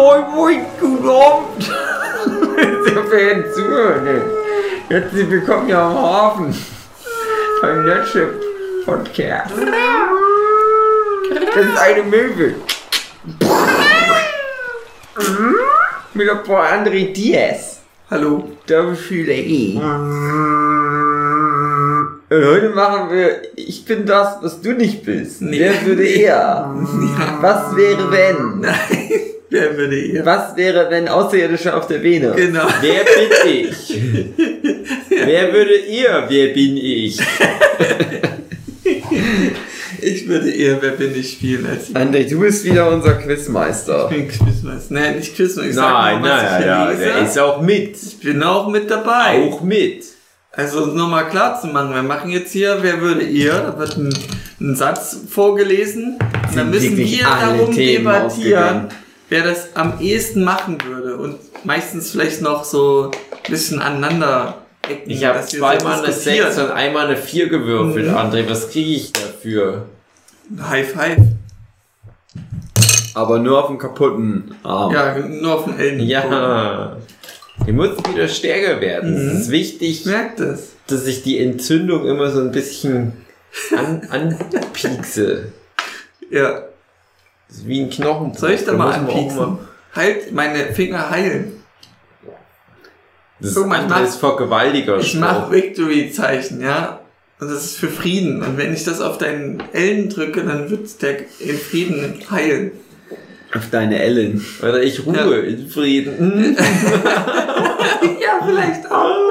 moin, moin, guten Abend. Sehr verehrten Zuhörer. Herzlich willkommen hier am Hafen beim Nerdship Podcast. Das ist eine Möwe. Mit dabei André Diaz. Hallo. Doppelfühler E. Und heute machen wir Ich bin das, was du nicht bist. Nee. Wer würde eher? Was wäre wenn? Nein, wer würde eher? Was wäre, wenn Außerirdische auf der Venus? Genau. Wer bin ich? Wer würde ihr? Wer bin ich? Ich würde eher Wer bin ich spielen als ich. André, du bist wieder unser Quizmeister. bin Quizmeister. Nein, nicht Quizmeister. Ich sag Nein, nein, ich ja, der ist auch mit. Ich bin auch mit dabei. Auch mit. Also um nochmal klar zu machen, wir machen jetzt hier, wer würde ihr? Da wird ein, ein Satz vorgelesen. Und dann müssen wir darum Themen debattieren, ausgegangen. Wer das am ehesten machen würde. Und meistens vielleicht noch so ein bisschen aneinander ecken. Ich habe wir so zweimal eine diskutieren. 6 und einmal eine 4 gewürfelt, Mhm. André. Was kriege ich dafür? High Five. Aber nur auf dem kaputten Arm. Ja, nur auf den Ellen. Ja. Die muss wieder stärker werden. Mhm. Es ist wichtig, Ich merke das. dass ich die Entzündung immer so ein bisschen an, anpiekse. Ja. Das ist wie ein Knochen. Soll ich da mal anpieksen? Halt, meine Finger heilen. Das Guck mal, ich ist mach- alles Vergewaltiger. Ich mache Victory-Zeichen, ja. Und das ist für Frieden. Und wenn ich das auf deinen Ellen drücke, dann wird der in Frieden heilen. auf deine Ellen. Oder ich ruhe Ja. in Frieden. ja, vielleicht auch.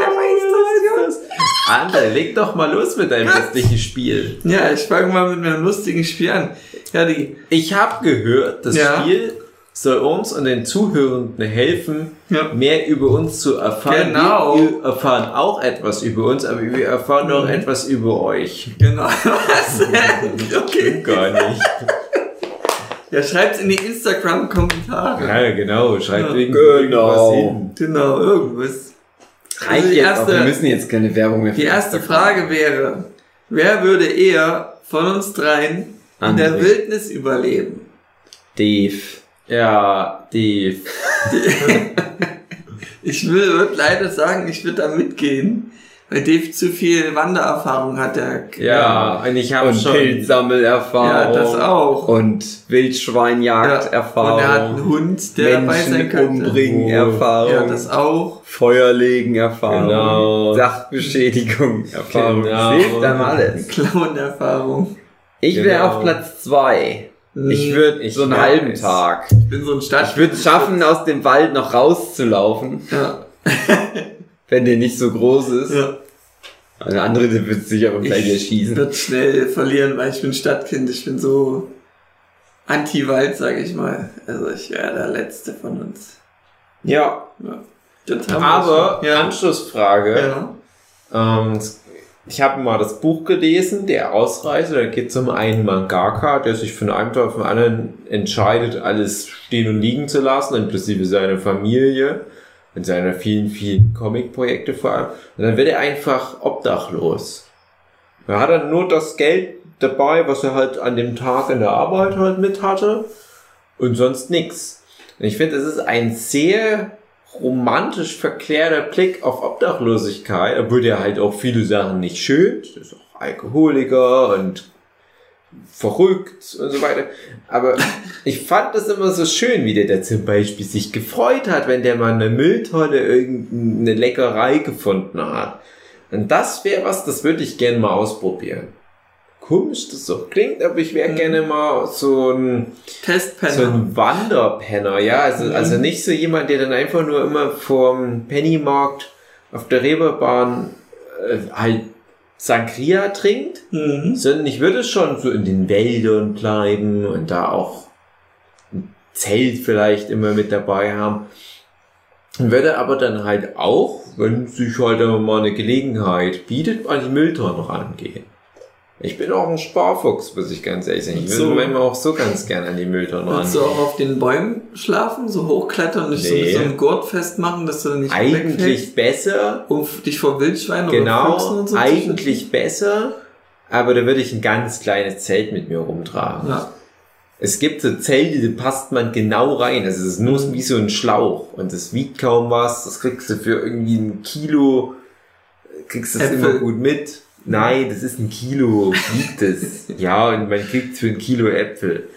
André, leg doch mal los mit deinem restlichen Spiel. ja. Ich fange mal mit einem lustigen Spiel an. Ja, die. Ich habe gehört, das Ja. Spiel soll uns und den Zuhörenden helfen, Ja. mehr über uns zu erfahren. Genau. Wir, wir erfahren auch etwas über uns, aber wir erfahren auch Mhm. etwas über euch. Genau. Was? okay. Gar nicht. Ja, schreibt's in die Instagram-Kommentare. Ja, genau. Schreibt Ja. Genau. irgendwas hin. Genau, irgendwas. Reicht Also die jetzt erste- auch. Wir müssen jetzt keine Werbung mehr Die erste. Frage wäre, wer würde eher von uns dreien in der André. Wildnis überleben? Dave. Ja, die. Ich will würd leider sagen, ich würde da mitgehen, weil Dave zu viel Wandererfahrung hat. Der, Ja, und ich habe schon. Pilzsammelerfahrung. ja, das auch. Und Ja. Wildschweinjagderfahrung. Und er hat einen Hund, der dabei sein Menschen könnte. umbringen Oh. Erfahrung. Ja, das auch. Feuerlegen Erfahrung. Genau. Sachbeschädigung Erfahrung. Genau. Das hilft einem alles. Clown-Erfahrung. Ich Genau. wäre auf Platz zwei. Ich würde so einen halben Tag. Ich bin so ein Stadt. Ich würde es schaffen, aus dem Wald noch rauszulaufen, Ja. wenn der nicht so groß ist. ja. Eine andere der wird sich aber gleich Ich erschießen. wird schnell verlieren, weil ich bin Stadtkind. Ich bin so anti-Wald, sage ich mal. Also ich wäre der Letzte von uns. Ja, Ja. Aber ja. Anschlussfrage. ja. Ähm, ich habe mal das Buch gelesen, Der Ausreißer. Da geht es um einen Mangaka, der sich von einem Tag auf den anderen entscheidet, alles stehen und liegen zu lassen, inklusive seine Familie und seiner vielen, vielen Comic-Projekte vor allem. Und dann wird er einfach obdachlos. Er hat dann nur das Geld dabei, was er halt an dem Tag in der Arbeit halt mit hatte und sonst nix. Und ich finde, das ist ein sehr romantisch verklärter Blick auf Obdachlosigkeit, obwohl der halt auch viele Sachen nicht schön, ist auch Alkoholiker und verrückt und so weiter. Aber ich fand das immer so schön, wie der da zum Beispiel sich gefreut hat, wenn der mal eine Mülltonne irgendeine Leckerei gefunden hat. Und das wäre was, das würde ich gerne mal ausprobieren. Komisch das so klingt, aber ich wäre Mhm. gerne mal so ein Testpenner. so ein Wanderpenner, ja. Also, Mhm. also nicht so jemand, der dann einfach nur immer vorm Pennymarkt auf der Reeperbahn äh, halt Sangria trinkt, mhm. sondern ich würde schon so in den Wäldern bleiben und da auch ein Zelt vielleicht immer mit dabei haben. Und würde aber dann halt auch, wenn sich halt mal eine Gelegenheit bietet, an die Mülltonne rangehen. Ich bin auch ein Sparfuchs, muss ich ganz ehrlich sagen. Ich würde So. manchmal auch so ganz gerne an die Mülltonne Willst du auch auf den Bäumen schlafen, so hochklettern und dich so Nee. mit so einem Gurt festmachen, dass du nicht wegfällst? Eigentlich besser, Um dich vor Wildschweinen oder Füchsen genau, und so zu eigentlich besser, aber da würde ich ein ganz kleines Zelt mit mir rumtragen. Ja. Es gibt so Zelte, die passt man genau rein. Also es ist nur wie so ein Schlauch und das wiegt kaum was. Das kriegst du für irgendwie ein Kilo, kriegst du das Äpfel. immer gut mit. Nein, das ist ein Kilo, wiegt es. ja, und man kriegt für ein Kilo Äpfel.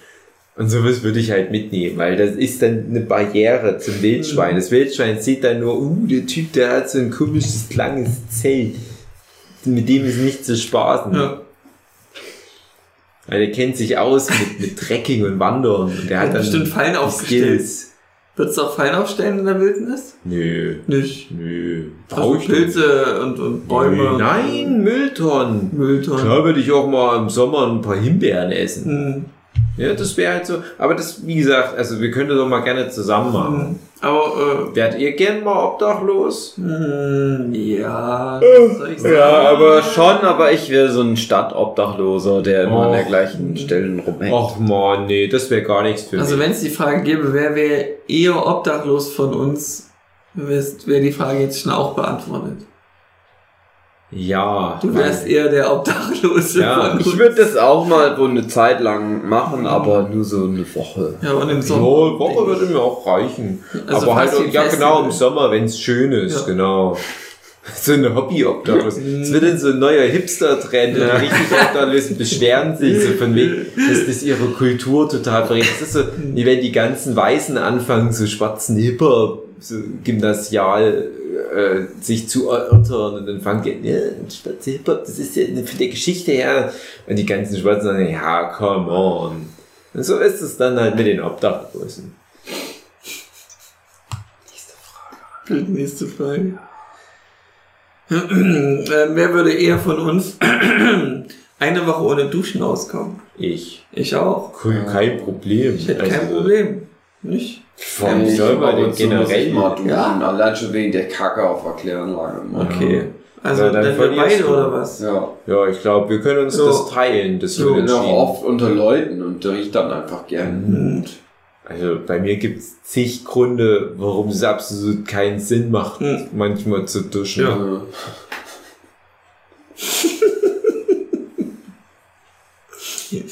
Und sowas würde ich halt mitnehmen, weil das ist dann eine Barriere zum Wildschwein. Das Wildschwein sieht dann nur, uh, der Typ, der hat so ein komisches, langes Zelt. Mit dem ist nicht zu spaßen. Ja. Weil der kennt sich aus mit, mit Trekking und Wandern. Und der hat Hat dann bestimmt Fallen aufgestellt. Skills. Würdest du auch Fallen aufstellen in der Wildnis? Nö. Nicht. Nö. Also ich nicht. Pilze und, und Bäume. Nö, Nein, Mülltonnen. Mülltonnen. Klar würde ich auch mal im Sommer ein paar Himbeeren essen. Hm. Ja, das wäre halt so. Aber das, wie gesagt, also wir können das doch mal gerne zusammen machen. Hm. Aber, Wärt ihr gern mal obdachlos? äh, hm, ja, was soll ich sagen? Ja, aber schon, aber ich wäre so ein Stadtobdachloser, der immer an der Och. gleichen Stelle rumhängt. Ach man, nee, das wäre gar nichts für Also mich. wenn es die Frage gäbe, wer wäre eher obdachlos von uns, wäre wär die Frage jetzt schon auch beantwortet. Ja. Du wärst eher der Obdachlose Ja. Ich würde das auch mal so eine Zeit lang machen, aber nur so eine Woche. ja, und im So, Sommer. Woche würde mir auch reichen. Also Aber halt, ja genau, im. Sommer, wenn es schön ist, Ja. genau. So eine Hobby-Obdachlos. Es wird dann so ein neuer Hipster-Trend. Und die richtig Obdachlosen beschweren sich so von wegen, dass das ihre Kultur total verrät. Das ist so, wie wenn die ganzen Weißen anfangen, so schwarzen Hipper, so gymnasial, äh, sich zu erörtern und dann fangen die, ja, schwarze Hip-Hop, das ist ja von der Geschichte her. Und die ganzen Schwarzen sagen, ja, come on. Und so ist es dann halt mit den Obdachlosen. Nächste Frage. äh, wer würde eher von uns eine Woche ohne Duschen auskommen? Ich. Ich auch. Kein Problem. Ich hätte kein Also, Problem. Nicht? Soll man denn generell? mal duschen, Ja. allein schon wegen der Kacke auf der Kläranlage. Okay. Also Ja, dann wir beide oder was? Ja. Ja, ich glaube, wir können uns So. das teilen, das So. wird Ich bin auch oft unter Leuten und da riecht dann einfach gern. Hm. Also bei mir gibt's zig Gründe, warum es absolut keinen Sinn macht, Hm. manchmal zu duschen. Ja. Also,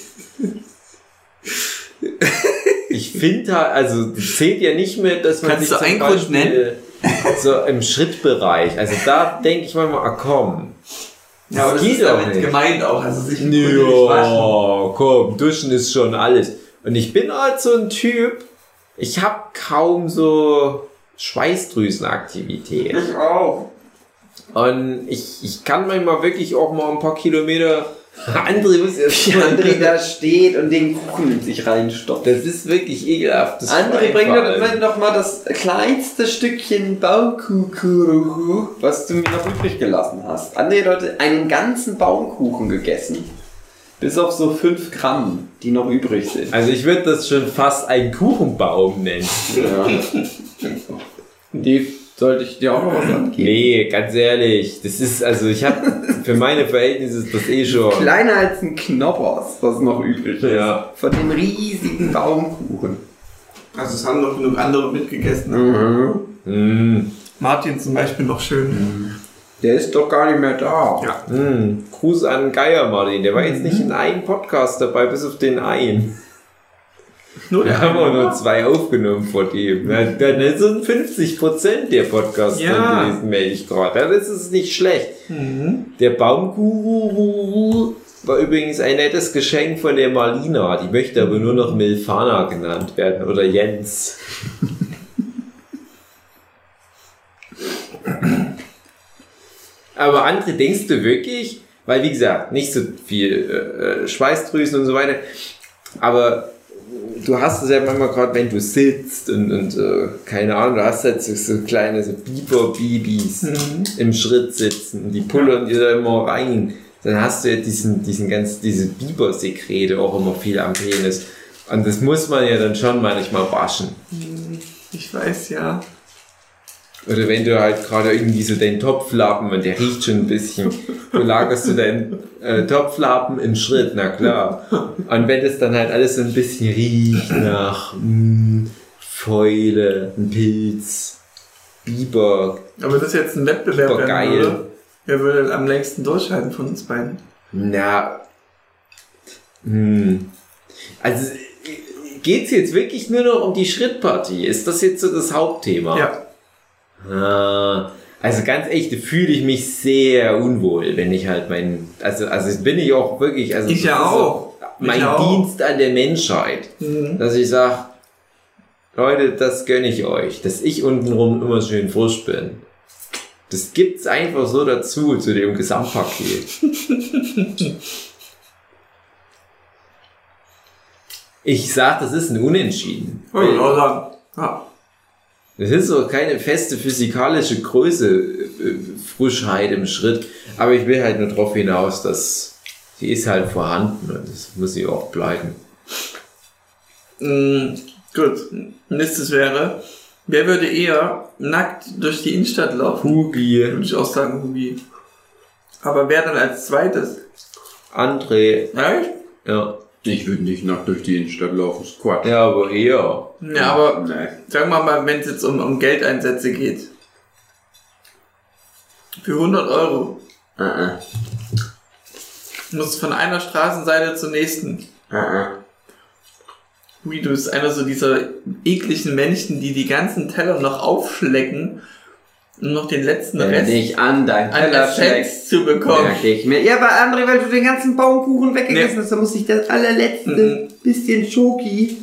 Ich finde also zählt ja nicht mehr, dass man Kannst sich du einen Grund Beispiel so im Schrittbereich, also da denke ich manchmal, ah komm, Ja, aber das geht ist damit nicht. gemeint auch. Also sich. Ja, komm, duschen ist schon alles. Und ich bin halt so ein Typ, ich habe kaum so Schweißdrüsenaktivität. ich auch. Und ich, ich kann manchmal wirklich auch mal ein paar Kilometer. André muss jetzt Wie André da steht und den Kuchen in sich reinstopft. Das ist wirklich ekelhaft. André, bring doch noch mal das kleinste Stückchen Baumkuchen, was du mir noch übrig gelassen hast. André hat heute einen ganzen Baumkuchen gegessen. Bis auf so 5 Gramm, die noch übrig sind. Also ich würde das schon fast einen Kuchenbaum nennen. Ja. Die sollte ich dir auch noch was angeben. Nee, ganz ehrlich, das ist, also ich habe für meine Verhältnisse ist das eh schon. Kleiner als ein Knoppers, was noch übrig ist. Ja. Von dem riesigen Baumkuchen. Also es haben noch genug andere mitgegessen. Mhm. Mm, Martin zum Beispiel noch schön. Der ist doch gar nicht mehr da. Ja. mm. Gruß an Geier Martin, der war jetzt nicht in einem Podcast dabei, bis auf den einen. Nur Wir haben auch nur zwei aufgenommen vor dem. Na, Dann sind 50 Prozent der Podcast Ja. dann gewesen, merke ich gerade. Das ist nicht schlecht. Mhm. Der Baumguru war übrigens ein nettes Geschenk von der Marlina. Die möchte aber nur noch Milfana genannt werden oder Jens. aber André, denkst du wirklich, weil wie gesagt, nicht so viel äh, Schweißdrüsen und so weiter, aber du hast es ja manchmal gerade, wenn du sitzt und, und äh, keine Ahnung, du hast halt so, so kleine so Biber-Babys Mhm. im Schritt sitzen und die pullern dir da immer rein. Dann hast du ja diesen, diesen ganz, diese Bibersekrete auch immer viel am Penis. Und das muss man ja dann schon manchmal waschen. Ich weiß ja. Oder wenn du halt gerade irgendwie so deinen Topflappen und der riecht schon ein bisschen, du lagerst du deinen äh, Topflappen im Schritt, na klar. Und wenn das dann halt alles so ein bisschen riecht nach mh, Fäule, ein Pilz, Biber, Aber das ist jetzt ein Wettbewerb Super werden geil. würde. Wer würde am längsten durchhalten von uns beiden? na, hm. Also geht's jetzt wirklich nur noch um die Schrittpartie? Ist das jetzt so das Hauptthema? Ja. Ah, also ganz echt, fühle ich mich sehr unwohl, wenn ich halt mein, also, also bin ich auch wirklich, also Ich ja auch. mein Ich auch. Dienst an der Menschheit, Mhm. dass ich sag, Leute, das gönne ich euch, dass ich untenrum immer schön frisch bin. Das gibt's einfach so dazu, zu dem Gesamtpaket. Ich sag, das ist ein Unentschieden. Ja, auch. Das ist so keine feste physikalische Größe, äh, Frischheit im Schritt. Aber ich will halt nur darauf hinaus, dass sie ist halt vorhanden und das muss sie auch bleiben. Mm, gut. Nächstes wäre, wer würde eher nackt durch die Innenstadt laufen? Hugi, Würde ich auch sagen, Hugi. Aber wer dann als zweites? André, Echt? ja. Ich würde nicht nackt durch die Innenstadt laufen, ist Quatsch. Ja, aber eher. Ja, aber Nee. sagen wir mal, wenn es jetzt um, um Geldeinsätze geht. Für 100 Euro. Äh, äh. Musst von einer Straßenseite zur nächsten. Äh, äh. Wie du bist einer so dieser ekligen Menschen, die die ganzen Teller noch aufschlecken, um noch den letzten Wenn Rest dich an dein an Teller schlägt, Essenz zu bekommen. merke ich mir. Ja, aber André, weil du den ganzen Baumkuchen weggegessen Nee. hast, dann muss ich das allerletzte Mhm. bisschen Schoki.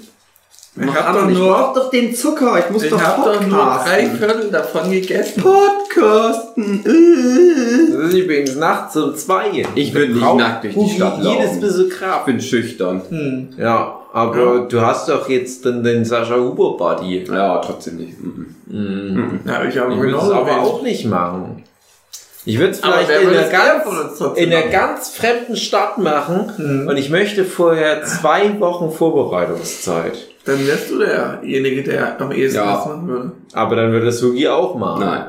Ich Mach hab doch ich nur- brauch doch den Zucker, ich muss Ich doch habe doch nur drei podcasten. Viertel davon gegessen. Podcasten. Äh. Das ist übrigens nachts um zwei. Ich würd nicht nackt durch die Stadt laufen. Jedes bisschen Ich Kraft. bin schüchtern. Hm. Ja, aber du hast doch jetzt dann den Sascha Huber Buddy. Ja, trotzdem nicht. Mhm. Mhm. Ja, ich habe Ich würde es aber auch nicht machen. Ich würde es vielleicht in einer, ganz, in einer ganz fremden Stadt machen Mhm. und ich möchte vorher zwei Wochen Vorbereitungszeit. Dann wärst du derjenige, der am ehesten Ja. das machen würde. Aber dann würde es Sugi auch machen. Nein,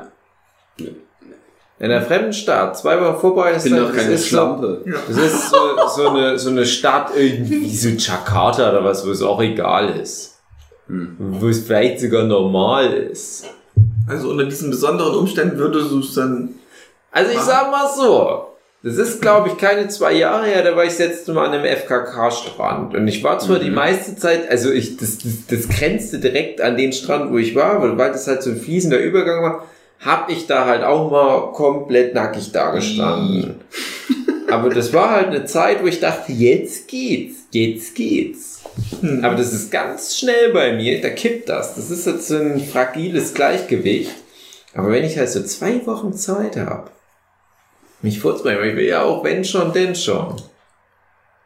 In einer fremden Stadt, zwei Wochen ich Vorbereitungszeit. bin doch das keine ist Schlampe. das ist so, so, eine, so eine Stadt irgendwie so Jakarta oder was, wo es auch egal ist. Hm. Wo es vielleicht sogar normal ist. Also unter diesen besonderen Umständen würdest du es dann. Also ich sag mal so, das ist glaube ich keine zwei Jahre her, da war ich das letzte Mal an einem FKK-Strand und ich war zwar die meiste Zeit, also ich, das, das, das grenzte direkt an den Strand, wo ich war, weil, weil das halt so ein fließender Übergang war, hab ich da halt auch mal komplett nackig da gestanden. Aber das war halt eine Zeit, wo ich dachte, jetzt geht's, jetzt geht's. Hm. Aber das ist ganz schnell bei mir, da kippt das. Das ist jetzt so ein fragiles Gleichgewicht. Aber wenn ich halt so zwei Wochen Zeit habe, mich vorzubereiten, weil ich will ja auch wenn schon, denn schon.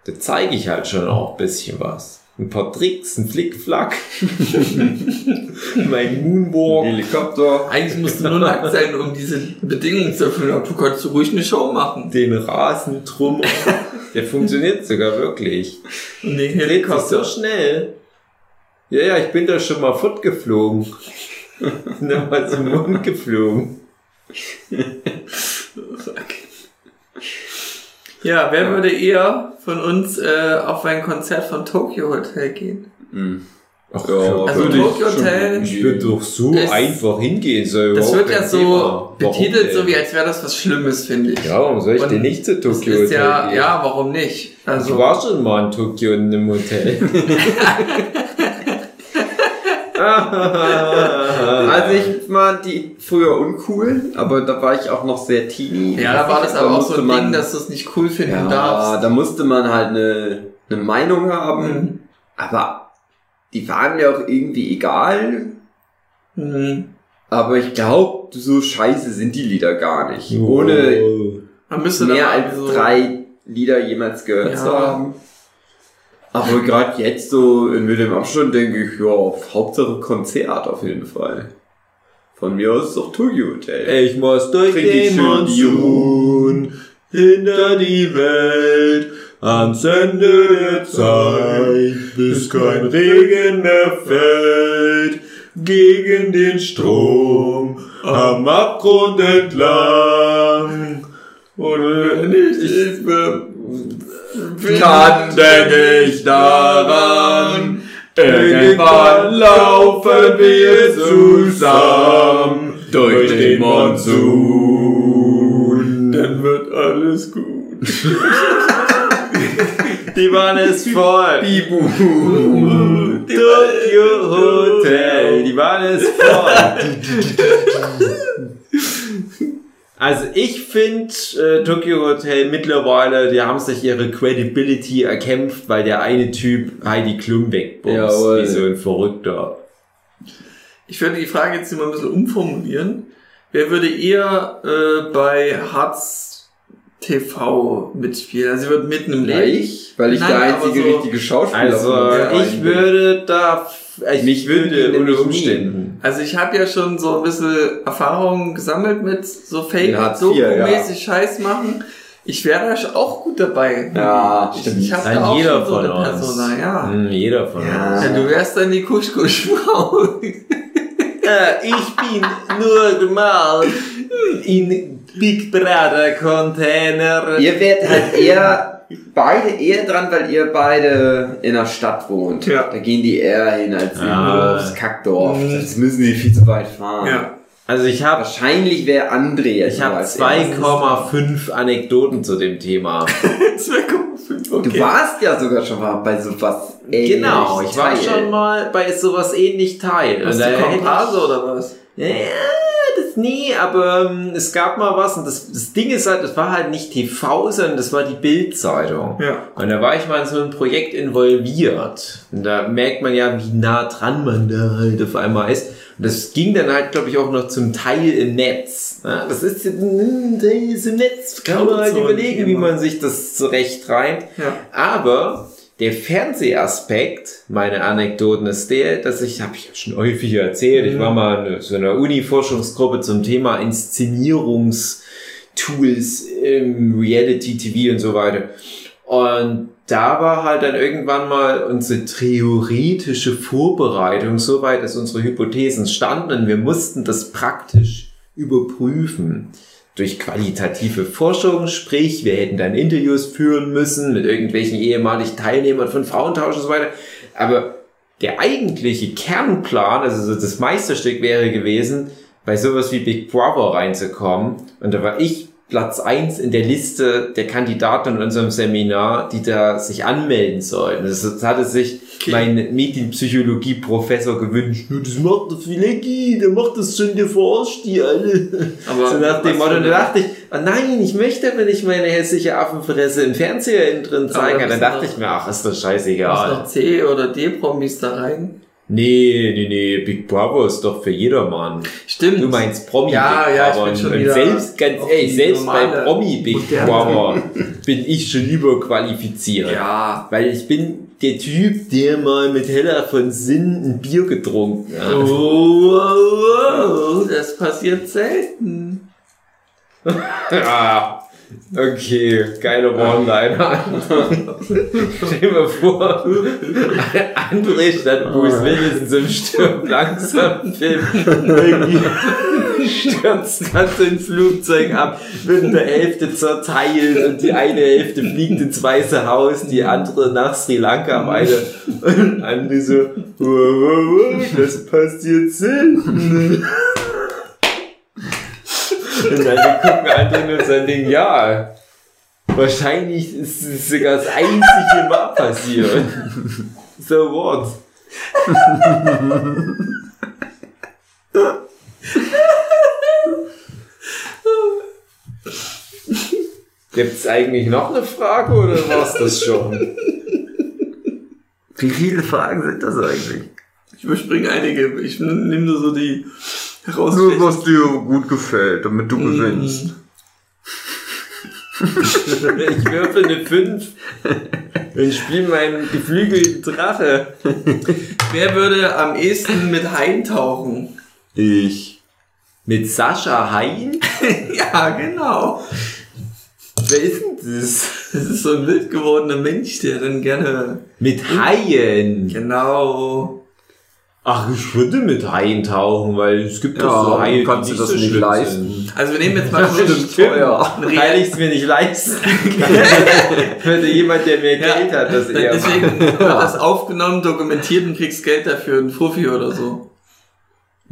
Da zeige ich halt schon auch ein bisschen was. Ein paar Tricks, ein Flickflack. mein Moonwalk. Helikopter. Eigentlich musst du nur nackt sein, um diese Bedingungen zu erfüllen. Aber du kannst ruhig eine Show machen. Den Rasentrummer. Der funktioniert sogar wirklich. Und den Dreht sich so Helikopter. schnell. Ja, ja, ich bin da schon mal fortgeflogen. Bin da mal zum Mond geflogen. Ja, wer würde eher von uns äh, auf ein Konzert von Tokyo Hotel gehen? Mhm. Ach, Ja, Also würde ich Tokyo schon Hotel- Ich würde doch so Es- einfach hingehen. So Das überhaupt wird ja so Thema. betitelt, Warum so wie als wäre das was Schlimmes, finde ich. Ja, warum soll ich Und denn nicht zu Das Tokyo ist Hotel ja, gehen? ja, warum nicht? Ich Also, war schon mal in Tokio in einem Hotel. War die früher uncool, aber da war ich auch noch sehr teeny. ja, da war das aber auch so musste ein man, Ding, dass du es nicht cool finden ja, darfst. da musste man halt eine, eine Meinung haben, Mhm. aber die waren mir auch irgendwie egal. Mhm. Aber ich glaube, so scheiße sind die Lieder gar nicht. Ohne Man müsste da mehr als so, drei Lieder jemals gehört Ja. zu haben. Aber gerade jetzt so mit dem Abstand denke ich, ja, Hauptsache Konzert auf jeden Fall. Von mir aus ist doch Tokyo Hotel. Ich muss durch Trink den Monsun hinter die Welt ans Ende der Zeit, bis kein Regen mehr fällt, gegen den Strom am Abgrund entlang. Und nicht ist kann, denke ich daran. Irgendwann laufen wir zusammen durch den Monsun. Dann wird alles gut. Die Bahn ist voll. Bibu. Tokyo Hotel, die Bahn ist voll. Also ich finde äh, Tokyo Hotel mittlerweile, die haben sich ihre Credibility erkämpft, weil der eine Typ Heidi Klum wegbumst, Jawohl. wie so ein Verrückter. Ich würde die Frage jetzt mal ein bisschen umformulieren. Wer würde eher äh, bei Harz TV mitspielen? Also sie wird mitten im Ja, Leben. ich, weil ich Nein, der einzige so- richtige Schauspieler Also von uns ich würde da, ich Mich würde unter Umständen. Also ich habe ja schon so ein bisschen Erfahrung gesammelt mit so In Hartz IV, Fake-Doku-mäßig Scheiß machen. Ich wäre da auch gut dabei. Ja, ich, stimmt. ich habe Nein, da auch jeder schon so eine uns. Persona, ja. Hm, jeder von Ja. uns. ja. Du wärst dann die Kuschkuschfrau. Äh, ich bin nur mal in Big Brother Container. Ihr werdet halt eher beide eher dran, weil ihr beide in der Stadt wohnt. Ja. Da gehen die eher hin als Ah. aufs Kackdorf. Mhm. Das müssen die viel zu weit fahren. ja. Also ich habe Wahrscheinlich wäre André jetzt ich habe als erstes. 2,5 Anekdoten zu dem Thema. 2,5, okay. Du warst ja sogar schon mal bei sowas ähnlich genau, ich war Teil. schon mal bei sowas ähnlich Teil. Da du Komparse oder was? Ja, das nie, aber ähm, es gab mal was und das, das Ding ist halt, das war halt nicht TV, sondern das war die Bild-Zeitung. Ja. Und da war ich mal in so ein Projekt involviert. Und da merkt man ja, wie nah dran man da halt auf einmal ist. Und das ging dann halt, glaube ich, auch noch zum Teil im Netz. Ja, das ist, das ist im Netz. Kann man halt überlegen, wie man sich das zurecht reimt. Ja. Aber der Fernsehaspekt meiner Anekdoten ist der, dass ich, habe ich ja schon häufig erzählt, ich war mal in so einer Uni-Forschungsgruppe zum Thema Inszenierungstools im Reality-TV und so weiter. Und da war halt dann irgendwann mal unsere theoretische Vorbereitung so weit, dass unsere Hypothesen standen und wir mussten das praktisch überprüfen durch qualitative Forschung, sprich, wir hätten dann Interviews führen müssen mit irgendwelchen ehemaligen Teilnehmern von Frauentausch und so weiter. Aber der eigentliche Kernplan, also so das Meisterstück wäre gewesen, bei sowas wie Big Brother reinzukommen. Und da war ich Platz eins in der Liste der Kandidaten in unserem Seminar, die da sich anmelden sollten. Das, hatte sich Okay. mein Medienpsychologie-Professor gewünscht. "Ja, Das macht der Filecki, der macht das schon, der verarscht die alle. Aber so nach dem Motto, da dachte ich, oh nein, ich möchte aber nicht meine hässliche Affenfresse im Fernseher innen drin zeigen. dann müssen dachte ich mir, ach, ist das scheißegal. noch C- oder D-Promis da rein? Nee, nee, nee, Big Brother ist doch für jedermann. Stimmt. Du meinst Promi Ja, Big ja, ich Brother. bin schon und selbst, ganz ehrlich, selbst bei Promi Big Brother bin ich schon lieber qualifiziert. Ja. Weil ich bin der Typ, der mal mit Hella von Sinn ein Bier getrunken hat. Oh, oh, oh, das passiert selten. Ah, okay, geile One-Liner. Stell dir mal vor, André statt Bruce Willis in so einem Stirb langsam Film. Stürzt ganz so ein Flugzeug ab, wird in der Hälfte zerteilt und die eine Hälfte fliegt ins Weiße Haus, die andere nach Sri Lanka weiter. Und André so, wow, wow, wow, das passiert selten. Und dann gucken andere nur so ein Ding, ja, wahrscheinlich ist es sogar das einzige Mal passiert. So what? Gibt's eigentlich noch eine Frage oder war's das schon? Wie viele Fragen sind das eigentlich? Ich überspringe einige. Ich nehme nur so die Nur was dir gut gefällt, damit du Mhm. gewinnst. Ich würfel eine 5 und spiele meinen geflügelten Drache. Wer würde am ehesten mit Haien tauchen? Ich. Mit Sascha Hein? ja, genau. Wer ist denn das? Das ist so ein wild gewordener Mensch, der dann gerne. Mit Haien. Genau. Ach, ich würde mit Haien tauchen, weil es gibt Ja, doch so Haie, du kannst die dir das so nicht leisten. Sind. Also wir nehmen jetzt mal Stimmt, teuer. Weil ich es mir nicht leisten kann. würde jemand, der mehr Ja, Geld hat, das eher Deswegen wird das aufgenommen, dokumentiert und kriegst Geld dafür, ein Fuffi oder so.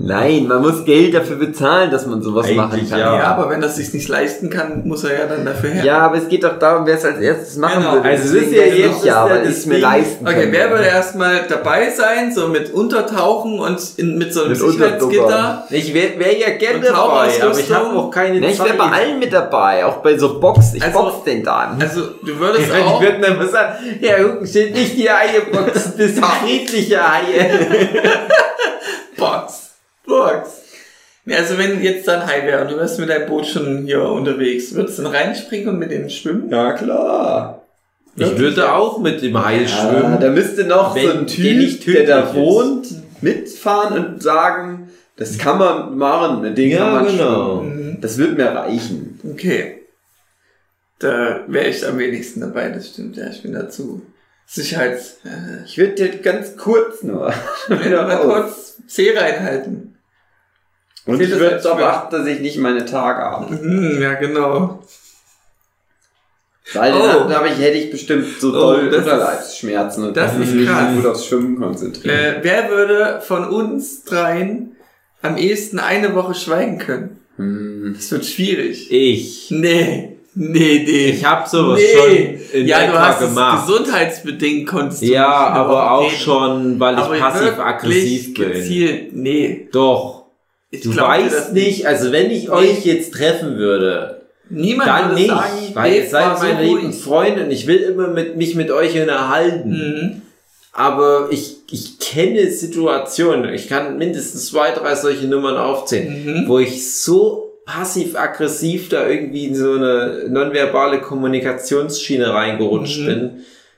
Nein, man muss Geld dafür bezahlen, dass man sowas Eigentlich machen kann. ja. Ja, aber wenn er es sich nicht leisten kann, muss er ja dann dafür her. Ja, aber es geht doch darum, wer es als erstes machen Genau. würde. Also es ist ja jetzt- ich ja, das ich es mir leisten Okay, könnte. wer würde erstmal dabei sein, so mit Untertauchen und in, mit so einem Mit Sicherheitsgitter? Ich wäre wär ja gerne dabei, aber ich habe auch keine Ne, ich wäre Zeit. bei allen mit dabei, auch bei so Box. Ich Also- box den dann. Also, du würdest Ja, auch... die würden dann sagen, ja, Hucken, sind nicht die Haie boxen, das sind friedliche Haie. Box. Ja, Also wenn jetzt dann Hai wäre und du wärst mit deinem Boot schon hier unterwegs, würdest du dann reinspringen und mit denen schwimmen? Ja, klar. Ich würde auch mit dem Hai Ja, schwimmen. da müsste noch Wenn so ein der Typ, nicht der da ist. wohnt, mitfahren und sagen, das kann man machen, mit dem Ja, kann man genau. schwimmen. Das wird mir reichen. Okay. Da wäre ich am wenigsten dabei, das stimmt. Ja, ich bin dazu. Sicherheits... Ich würde dir ganz kurz nur ich will mal kurz C reinhalten. Und ich würde darauf achten, dass ich nicht meine Tage habe. Mhm, ja, genau. Weil Oh. dann habe ich, hätte ich bestimmt so Oh, doll das ist- Unterleibsschmerzen und das ist mich gut aufs Schwimmen konzentrieren. Äh, wer würde von uns dreien am ehesten eine Woche schweigen können? Hm. Das wird schwierig. Ich. Nee, nee, nee. Ich habe sowas Nee. schon in ja, du hast gemacht. es gesundheitsbedingt konntest du Ja, aber auch reden. schon, weil ich Aber passiv-aggressiv bin. Gezielt, nee. Doch. Ich Du weißt nicht, also wenn ich euch jetzt treffen würde, Niemand dann nicht, sagen, weil ihr seid so meine lieben. Freunde und ich will immer mit, mich mit euch unterhalten. Mhm. Aber ich, ich kenne Situationen, ich kann mindestens zwei, drei solche Nummern aufzählen, Mhm. wo ich so passiv-aggressiv da irgendwie in so eine nonverbale Kommunikationsschiene reingerutscht Mhm. bin,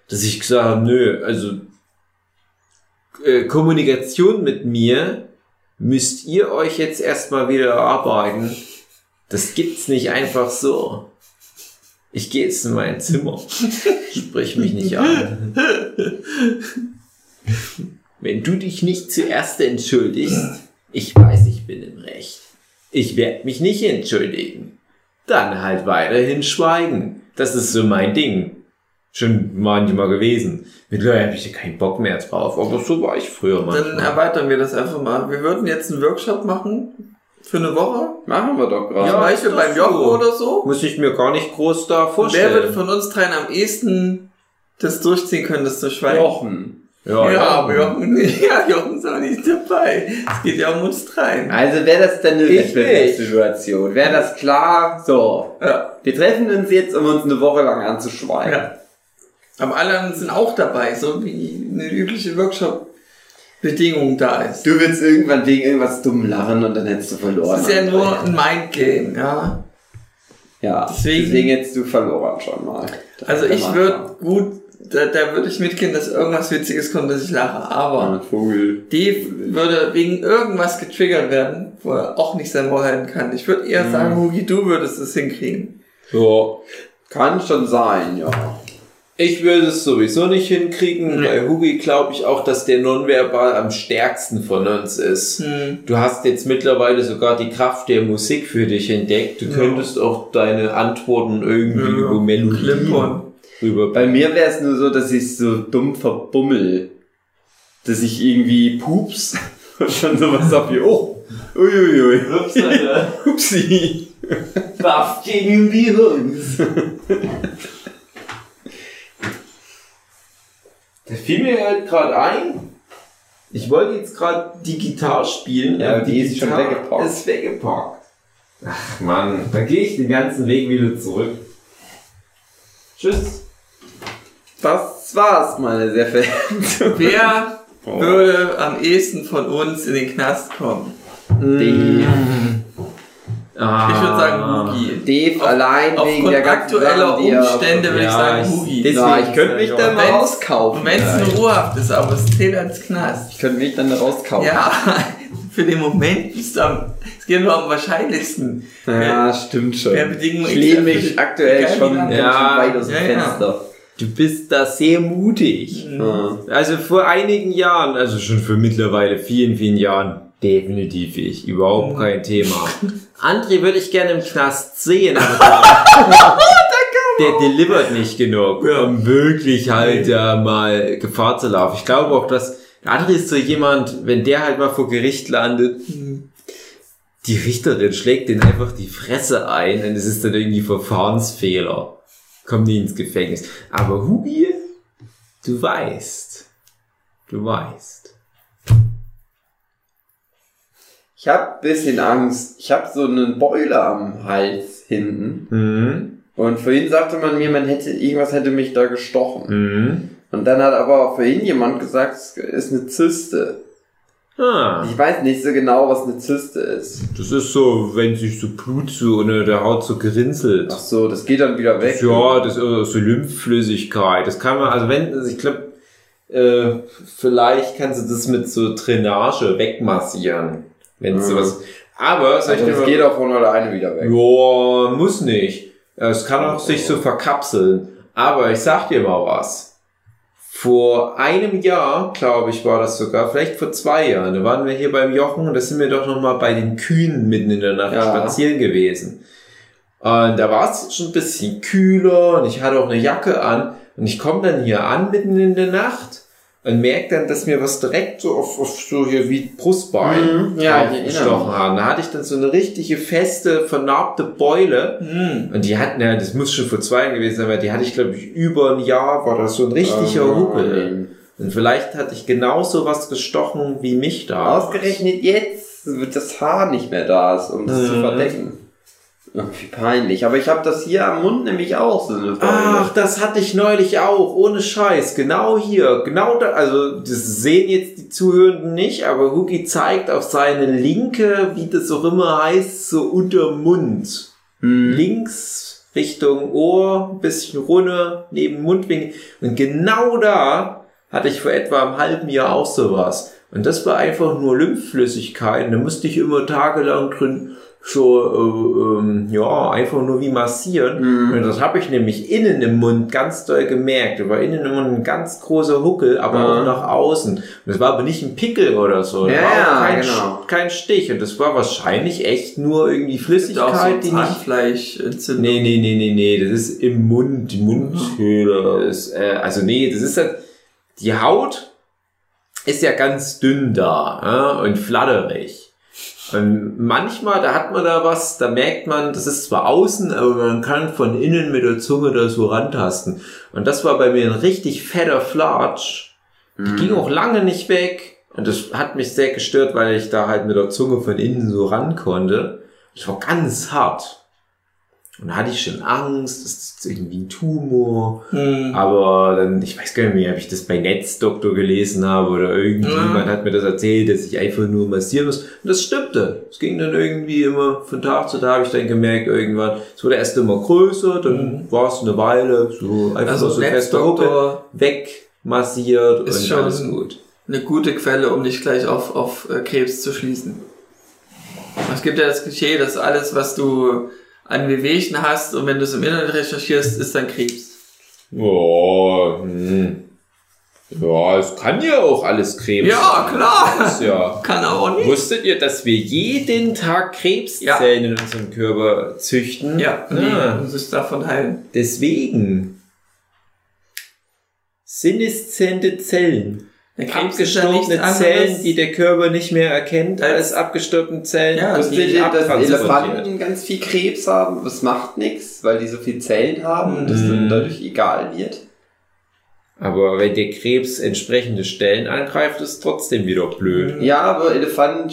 dass ich gesagt habe, nö, also äh, Kommunikation mit mir müsst ihr euch jetzt erstmal wieder erarbeiten. Das gibt's nicht einfach so. Ich gehe jetzt in mein Zimmer. Sprich mich nicht an. Wenn du dich nicht zuerst entschuldigst, ich weiß, ich bin im Recht. Ich werde mich nicht entschuldigen. Dann halt weiterhin schweigen. Das ist so mein Ding. Schon manchmal gewesen. Mittlerweile habe ich ja keinen Bock mehr drauf, aber so war ich früher Dann manchmal. erweitern wir das einfach mal. Wir würden jetzt einen Workshop machen für eine Woche. Machen wir doch gerade. Zum Beispiel beim Jochen so. oder so. Muss ich mir gar nicht groß da Und Wer würde vorstellen. von uns dreien am ehesten das durchziehen können, das zu schweigen? Jochen. Ja, aber Jochen, ja, Jochen ist auch nicht dabei. Es geht ja um uns dreien. Also wäre das dann eine Wettbewerbssituation? Wäre das klar? So, Ja, wir treffen uns jetzt, um uns eine Woche lang anzuschweigen. ja. Aber alle anderen sind auch dabei, so wie eine übliche Workshop-Bedingung da ist. Du willst irgendwann wegen irgendwas dumm lachen und dann hättest du verloren. Das ist ja nur ein Mindgame, ja. Ja, Deswegen- deswegen, hättest du verloren schon mal. Also Der ich würde gut, da, da würde ich mitgehen, dass irgendwas Witziges kommt, dass ich lache. Aber Ah, Vogel. Dave würde wegen irgendwas getriggert werden, wo er auch nicht sein Wort halten kann. Ich würde eher sagen, Hugi, du würdest es hinkriegen. Ja. Kann schon sein, ja. Ich würde es sowieso nicht hinkriegen. Nee. Bei Hugi glaube ich auch, dass der nonverbal am stärksten von uns ist. Hm. Du hast jetzt mittlerweile sogar die Kraft der Musik für dich entdeckt. Du Ja. könntest auch deine Antworten irgendwie Ja, über Melodien rüber. Bei mir wäre es nur so, dass ich so dumm verbummel. Dass ich irgendwie pups und schon sowas hab wie, oh, uiuiui, upsi. Buff gegen die Hunds. Da fiel mir halt gerade ein. Ich wollte jetzt gerade die Gitarre spielen. Ja, aber die ist schon weggepackt. Ist weggepackt. Ach Mann, da gehe ich den ganzen Weg wieder zurück. Tschüss. Das war's, meine sehr verehrten. Wer würde am ehesten von uns in den Knast kommen? Dave. Ah. Ich würde sagen Hugi. Dave allein wegen Aufgrund der aktueller er- Umstände würde ich Ja, sagen ich- Hugi. Deswegen Na, ich könnte mich dann mal Wenn's- rauskaufen. Wenn es nur Ruhehaft ist, aber es zählt als Knast. Ich könnte mich dann rauskaufen. Ja, für den Moment bist du am, es geht nur am wahrscheinlichsten. Ja, stimmt schon. Wer Bedingungen ich lehne mich aktuell schon. Ja, schön weit aus dem ja, ja. Fenster. Du bist da sehr mutig. Ja. Also vor einigen Jahren, also schon für mittlerweile vielen, vielen Jahren, definitiv ich. Überhaupt kein Thema. André würde ich gerne im Knast sehen, der delivert nicht genug, Ja. um wirklich halt da mal Gefahr zu laufen. Ich glaube auch, dass andere ist so jemand, wenn der halt mal vor Gericht landet, die Richterin schlägt den einfach die Fresse ein und es ist dann irgendwie Verfahrensfehler. Kommen die ins Gefängnis. Aber Hugi, du weißt. Du weißt. Ich habe bisschen Angst. Ich habe so einen Boiler am Hals hinten. Mhm. Und vorhin sagte man mir, man hätte, irgendwas hätte mich da gestochen. Mhm. Und dann hat aber vorhin jemand gesagt, es ist eine Zyste. Ah, Ich weiß nicht so genau, was eine Zyste ist. das ist so, wenn sich so Blut so unter der Haut so gerinselt. Ach so, das geht dann wieder weg. Ja, das ist so Lymphflüssigkeit. Das kann man, also wenn, also ich glaube, äh, vielleicht kannst du das mit so Drainage wegmassieren. Wenn es Mhm. sowas. Aber, ich Also dir das geht auch von alleine wieder weg. ja, muss nicht. Es kann auch sich so verkapseln. Aber ich sag dir mal was. Vor einem Jahr, glaube ich, war das sogar, vielleicht vor zwei Jahren, da waren wir hier beim Jochen und da sind wir doch nochmal bei den Kühen mitten in der Nacht Ja. spazieren gewesen. Und da war es schon ein bisschen kühler und ich hatte auch eine Jacke an und ich komme dann hier an mitten in der Nacht und merke dann, dass mir was direkt so auf, auf so hier wie Brustbein Mhm, ja, gestochen hat. Da hatte ich dann so eine richtige feste, vernarbte Beule Hm. und die hatten ja, das muss schon vor zwei Jahren gewesen sein, weil die hatte ich glaube ich über ein Jahr, war das so ein richtiger Ah, Huckel. Und vielleicht hatte ich genauso was gestochen wie mich da. Ausgerechnet jetzt wird das Haar nicht mehr da ist, um das zu Mhm. verdecken. Ach, wie peinlich. Aber ich habe das hier am Mund nämlich auch so eine. Ach, das hatte ich neulich auch, ohne Scheiß. Genau hier, genau da, also das sehen jetzt die Zuhörenden nicht, aber Huki zeigt auf seine linke, wie das auch immer heißt, so unterm Mund. Hm. Links Richtung Ohr, ein bisschen runter, neben Mundwinkel. Und genau da hatte ich vor etwa einem halben Jahr auch sowas. Und das war einfach nur Lymphflüssigkeit. Da musste ich immer tagelang drin so, äh, ähm, ja, einfach nur wie massieren. Mhm. Und das habe ich nämlich innen im Mund ganz doll gemerkt. Da war innen im Mund ein ganz großer Huckel, aber Ja. auch nach außen. Und das war aber nicht ein Pickel oder so. Das Ja, kein, genau. Kein Stich. Und das war wahrscheinlich echt nur irgendwie auch so Flüssigkeit, die nicht Zahnfleischentzündung. Nee, nee, nee, nee, nee, das ist im Mund, die Mundhöhle. Ist, äh, also nee, das ist halt, die Haut ist ja ganz dünn da ja, und flatterig. Und manchmal, da hat man da was, da merkt man, das ist zwar außen, aber man kann von innen mit der Zunge da so rantasten. Und das war bei mir ein richtig fetter Flatsch. Die ging auch lange nicht weg. Und das hat mich sehr gestört, weil ich da halt mit der Zunge von innen so ran konnte. Das war ganz hart. Und da hatte ich schon Angst, das ist irgendwie ein Tumor. Hm. Aber dann, ich weiß gar nicht mehr, ob ich das bei Netzdoktor gelesen habe oder irgendjemand hat mir das erzählt, dass ich einfach nur massieren muss. Und das stimmte. Es ging dann irgendwie immer von Tag zu Tag, habe ich dann gemerkt, irgendwann, es wurde erst immer größer, dann war es eine Weile, so einfach Also so feste Hucke, Netzdoktor wegmassiert Ist und schon- alles gut. eine gute Quelle, um nicht gleich auf, auf Krebs zu schließen. Es gibt ja das Klischee, dass alles, was du an Wehwehchen hast und wenn du es im Internet recherchierst, ist dann Krebs. Ja, hm. ja, es kann ja auch alles Krebs Ja, sein. klar. Ja. Kann auch nicht. Wusstet ihr, dass wir jeden Tag Krebszellen in unserem Körper züchten? Ja, nee, Ah, muss es davon heilen. deswegen. Sinneszente Zellen. Der Krebs ist ja nichts Abgestorbene anderes. Zellen, die der Körper nicht mehr erkennt Als- abgestorbene Zellen. Ja, Wusstet die dass. Elefanten ganz viel Krebs haben? Das macht nichts, weil die so viel Zellen haben und das Mhm. dann dadurch egal wird. Aber wenn der Krebs entsprechende Stellen angreift, ist trotzdem wieder blöd. Ja, aber Elefanten,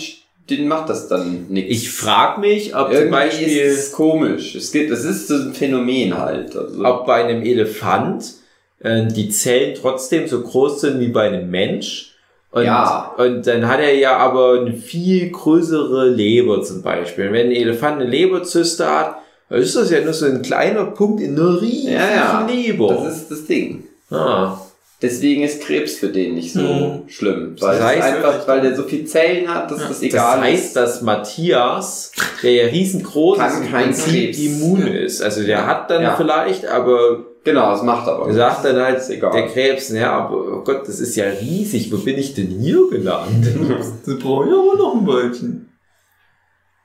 denen macht das dann nichts. Ich frage mich, ob zum Irgendwie Beispiel, ist es komisch. Es gibt, das ist so ein Phänomen halt. Also, ob bei einem Elefant äh, die Zellen trotzdem so groß sind wie bei einem Mensch. Und, Ja. und dann hat er ja aber eine viel größere Leber zum Beispiel. Und wenn ein Elefant eine Leberzyste hat, dann ist das ja nur so ein kleiner Punkt in einer riesigen Ja, ja. Leber. das ist das Ding. ah. Deswegen ist Krebs für den nicht so Mhm. schlimm. Weil Das heißt, es einfach, weil der so viel Zellen hat, dass das Das egal heißt, ist. dass Matthias, der ja riesengroß ist, kein Krebs. immun Ja. ist. Also der Ja. hat dann Ja. vielleicht, aber Genau, das macht aber er sagt dann halt, Ist egal. der Krebs, ja, aber oh Gott, das ist ja niesig, wo bin ich denn hier gelandet? Sie brauchen ja aber noch ein Weilchen.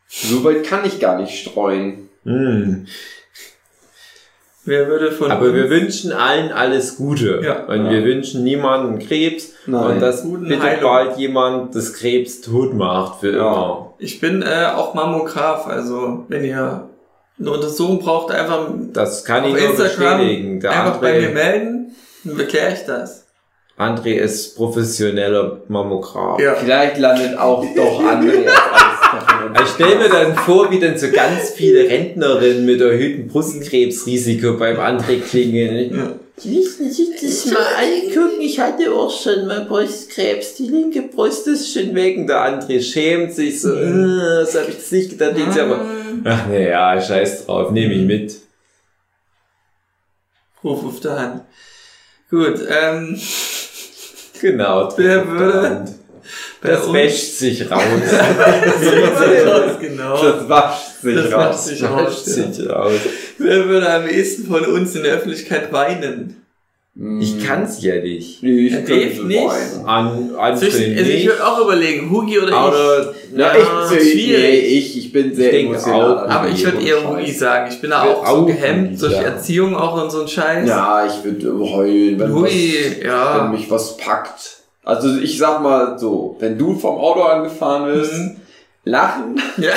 So weit kann ich gar nicht streuen. hm. Wer würde von Aber wir wünschen allen alles Gute. Ja. und Ja. wir wünschen niemandem Krebs. Nein. Und dass Guten bitte Heilung. bald jemand das Krebs tot macht für Ja. immer. Ich bin äh, auch Mammograph, also wenn ihr eine Untersuchung braucht, einfach Das kann auf ich nur Instagram bestätigen. Der einfach bei mir André, melden, dann bekläre ich das. André ist professioneller Mammograph. Ja. Vielleicht landet auch doch André als. Ich stelle mir dann vor, wie dann so ganz viele Rentnerinnen mit erhöhtem Brustkrebsrisiko beim André klingeln. Ja. Müssen Sie das mal angucken? Ich hatte auch schon mal Brustkrebs. Die linke Brust ist schon weg. Und der André schämt sich so. Mhm. "Äh, Das habe ich jetzt nicht gedacht. Denkt sich aber, ach naja, scheiß drauf, nehme ich mit. Ruf auf der Hand. Gut, ähm, Genau. Wer würde Das uns- wäscht sich raus. genau. Das wascht sich Das raus. wascht sich Das raus. wäscht sich raus. Wer würde am ehesten von uns in der Öffentlichkeit weinen? Ich kann's ja nicht. Nee, ich Ja, Dave nicht. An, an Zwischen, also ich würde auch überlegen, Hugi oder ich. Aber, Ja, Ja, ich, nee, schwierig. ich, ich bin sehr Ich denke emotional. auch. an Aber ich würde eher Scheiße. Hugi sagen. Ich bin da Ich auch will so auch gehemmt Hugi durch sagen. Erziehung auch und so ein Scheiß. Ja, ich würde heulen, wenn, Hugi, was, wenn ja. mich was packt. Also ich sag mal so, wenn du vom Auto angefahren wirst, Mhm. lachen, Ja.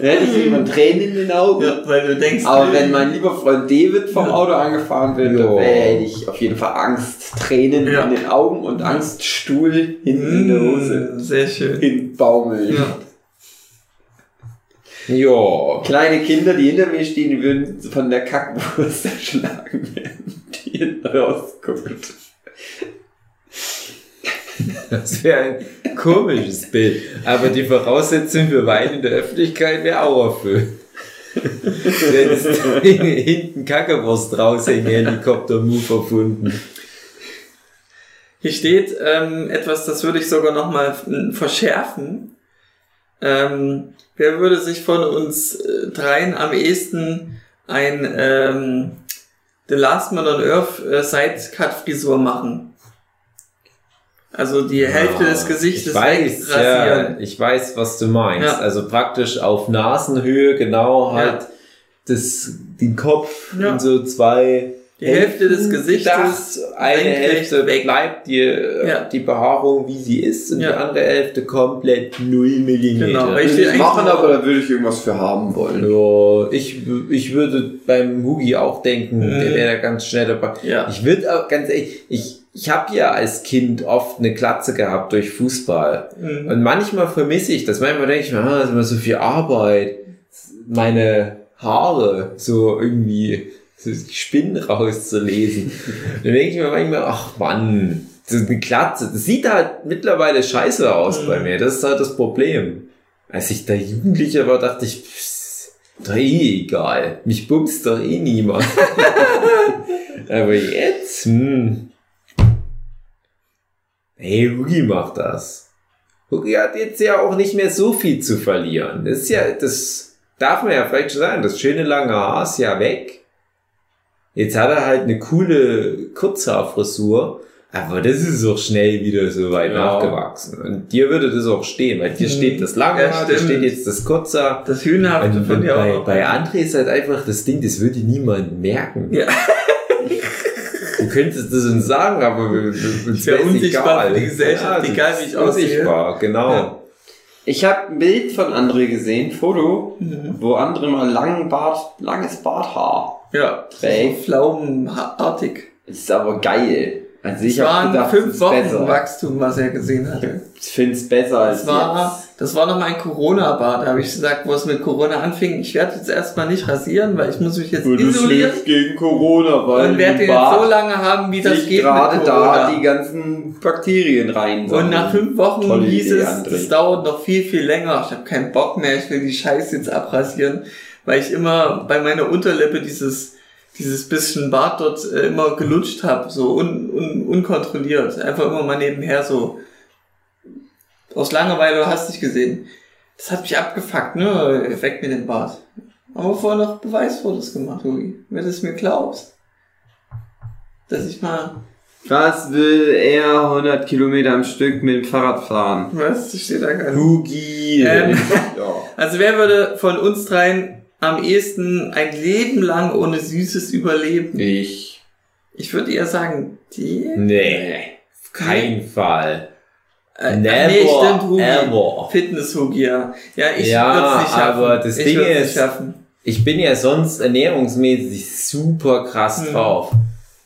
hätte ich immer Tränen in den Augen. ja, weil du denkst, Aber wenn mein lieber Freund David vom Ja. Auto angefahren wird, dann hätte ich auf jeden Fall Angst, Tränen Ja. in den Augen und Angststuhl hinten in der Hose Sehr schön. hinbaumeln. Ja. ja. Kleine Kinder, die hinter mir stehen, die würden von der Kackwurst erschlagen werden, die hinten rausguckt. Das wäre ein komisches Bild. Aber die Voraussetzung für Wein in der Öffentlichkeit wäre auch erfüllt. Wenn es hinten Kackewurst raushängen, Helikopter-Move erfunden. Hier steht ähm, etwas, das würde ich sogar nochmal verschärfen. Ähm, wer würde sich von uns äh, dreien am ehesten ein ähm, The Last Man on Earth äh, Sidecut-Frisur machen? Also die Hälfte des Gesichtes ich weiß, ja, ich weiß, was du meinst. Ja. Also praktisch auf Nasenhöhe genau halt Ja. das, den Kopf Ja. in so zwei Die Hälfte des Gesichtes gedacht. Eine Hälfte weg. bleibt die, äh, Ja. die Behaarung, wie sie ist, und Ja. die andere Hälfte komplett 0 Millimeter. Genau, Würde Richtig, ich machen, aber da würde ich irgendwas für haben wollen. Ja, ich, ich würde beim Hugi auch denken, Mhm. der wäre da ganz schnell dabei. Ja. Ich würde auch ganz ehrlich, ich, ich habe ja als Kind oft eine Glatze gehabt durch Fußball. Mhm. Und manchmal vermisse ich das. Manchmal denke ich mir, ah, das ist immer so viel Arbeit. Meine Haare so irgendwie so die Spinnen rauszulesen. Dann denke ich mir manchmal, ach Mann, das ist eine Glatze. Das sieht halt mittlerweile scheiße aus Mhm. bei mir. Das ist halt das Problem. Als ich da Jugendlicher war, dachte ich, pss, doch eh egal. Mich bumst doch eh niemand. Aber jetzt, hm. Hey, Hugi macht das. Hugi hat jetzt ja auch nicht mehr so viel zu verlieren. Das ist ja, das darf man ja vielleicht schon sagen. Das schöne lange Haar ist ja weg. Jetzt hat er halt eine coole Kurzhaarfrisur. Aber das ist auch schnell wieder so weit Ja. nachgewachsen. Und dir würde das auch stehen, weil dir steht das lange Ja, Haar, dir steht jetzt das kurze. Das Hühnerhafte von dir bei, auch. bei André ist halt einfach das Ding, das würde niemand merken. Ja. Du könntest das uns sagen, aber wär wär's unsichtbar egal. für die Gesellschaft, Ja, egal wie ich aussehe. Unsichtbar, genau. Ja. Ich habe ein Bild von André gesehen, Foto, Mhm. wo André mal langen Bart, langes Barthaar Ja, Fake. so pflaumenartig. ist aber geil. Also ich waren gedacht, fünf Wochen besser. Wachstum, was er gesehen hatte. Ich finde es besser als Das war, jetzt. das war noch mein Corona-Bart. Da habe ich gesagt, wo es mit Corona anfing, ich werde jetzt erstmal nicht rasieren, weil ich muss mich jetzt Und du isolieren schläfst gegen Corona, weil und werde den jetzt so lange haben, wie das geht mit gerade Corona. da die ganzen Bakterien rein. und nach fünf Wochen Tolle hieß Idee, es, André. das dauert noch viel, viel länger. Ich habe keinen Bock mehr, ich will die Scheiße jetzt abrasieren, weil ich immer bei meiner Unterlippe dieses dieses bisschen Bart dort äh, immer gelutscht habe, so un, un, unkontrolliert. Einfach immer mal nebenher so. Aus Langeweile hast dich gesehen. Das hat mich abgefuckt, ne? Weg mit dem Bart. Aber vorher noch Beweisfotos gemacht, Ui. Wenn du es mir glaubst. Dass ich mal, Was will er 100 Kilometer am Stück mit dem Fahrrad fahren? was, das steht da gar nicht. Hugi. Ähm. ja. Also wer würde von uns dreien am ehesten ein Leben lang ohne Süßes überleben? Ich. Ich würde eher sagen, die. Nee, auf keinen Fall. Äh, Never nee, stimmt, Hugi. ever. Fitness-Hugi, ja. Ja, ich Ja, würde es nicht schaffen. aber das ich Ding ist- schaffen. Ich bin ja sonst ernährungsmäßig super krass Mhm. drauf.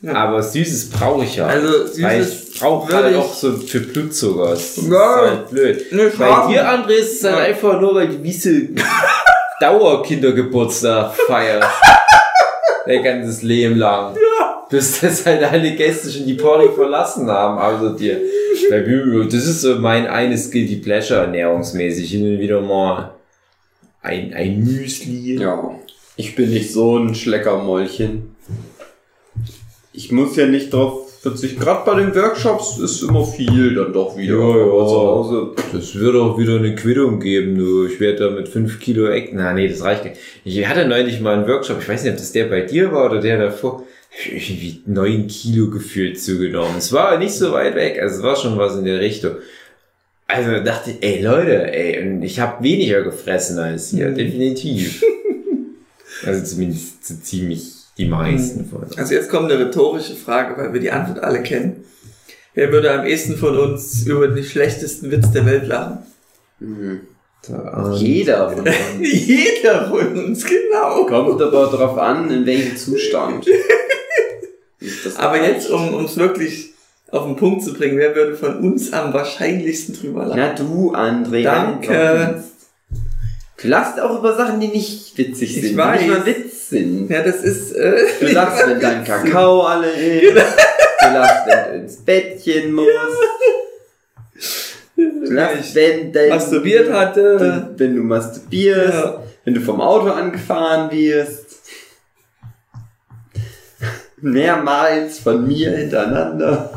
Ja. Aber Süßes brauche ich ja. Also, Weil Süßes ich brauche würde halt auch so für Blutzucker. Das ist halt blöd. Nee, Bei dir, André, ist es halt Ja. einfach nur, weil du wiese Dauerkindergeburtstag feierst. Dein ganzes Leben lang. Bis das halt alle Gäste schon die Party verlassen haben, außer dir. Bei mir, Das ist so mein eines Guilty Pleasure ernährungsmäßig. Hin und wieder mal ein, ein Müsli. Ja. Ich bin nicht so ein Schleckermäulchen. Ich muss ja nicht drauf verzichten. Gerade bei den Workshops ist immer viel dann doch wieder. Ja, ja. Aber zu Hause. Das wird auch wieder eine Quittung geben, du. Ich werde da mit 5 Kilo Eck. Na, nee, das reicht nicht. Ich hatte neulich mal einen Workshop, ich weiß nicht, ob das der bei dir war oder der davor. Ich Irgendwie 9 Kilo gefühlt zugenommen. Es war nicht so weit weg, also es war schon was in der Richtung. Also dachte ich, ey Leute, ey, ich habe weniger gefressen als hier, Mhm. definitiv. Also zumindest so ziemlich die meisten von uns. Also jetzt kommt eine rhetorische Frage, weil wir die Antwort alle kennen. Wer würde am ehesten von uns über den schlechtesten Witz der Welt lachen? Mhm. Ähm, Jeder von uns. Jeder von uns, genau. Kommt aber drauf an, in welchem Zustand. Aber jetzt, um es wirklich auf den Punkt zu bringen, wer würde von uns am wahrscheinlichsten drüber lachen? Na du, André. Danke. Du lachst auch über Sachen, die nicht witzig Ich sind, weiß. die nicht mal Witz sind. Ja, das ist... Äh, Du lachst, wenn dein Kakao alle ist. Du lachst, wenn du ins Bettchen musst. Du lachst, wenn dein... masturbiert hatte. Wenn du masturbierst. Ja. Wenn du vom Auto angefahren wirst. Mehrmals von mir hintereinander.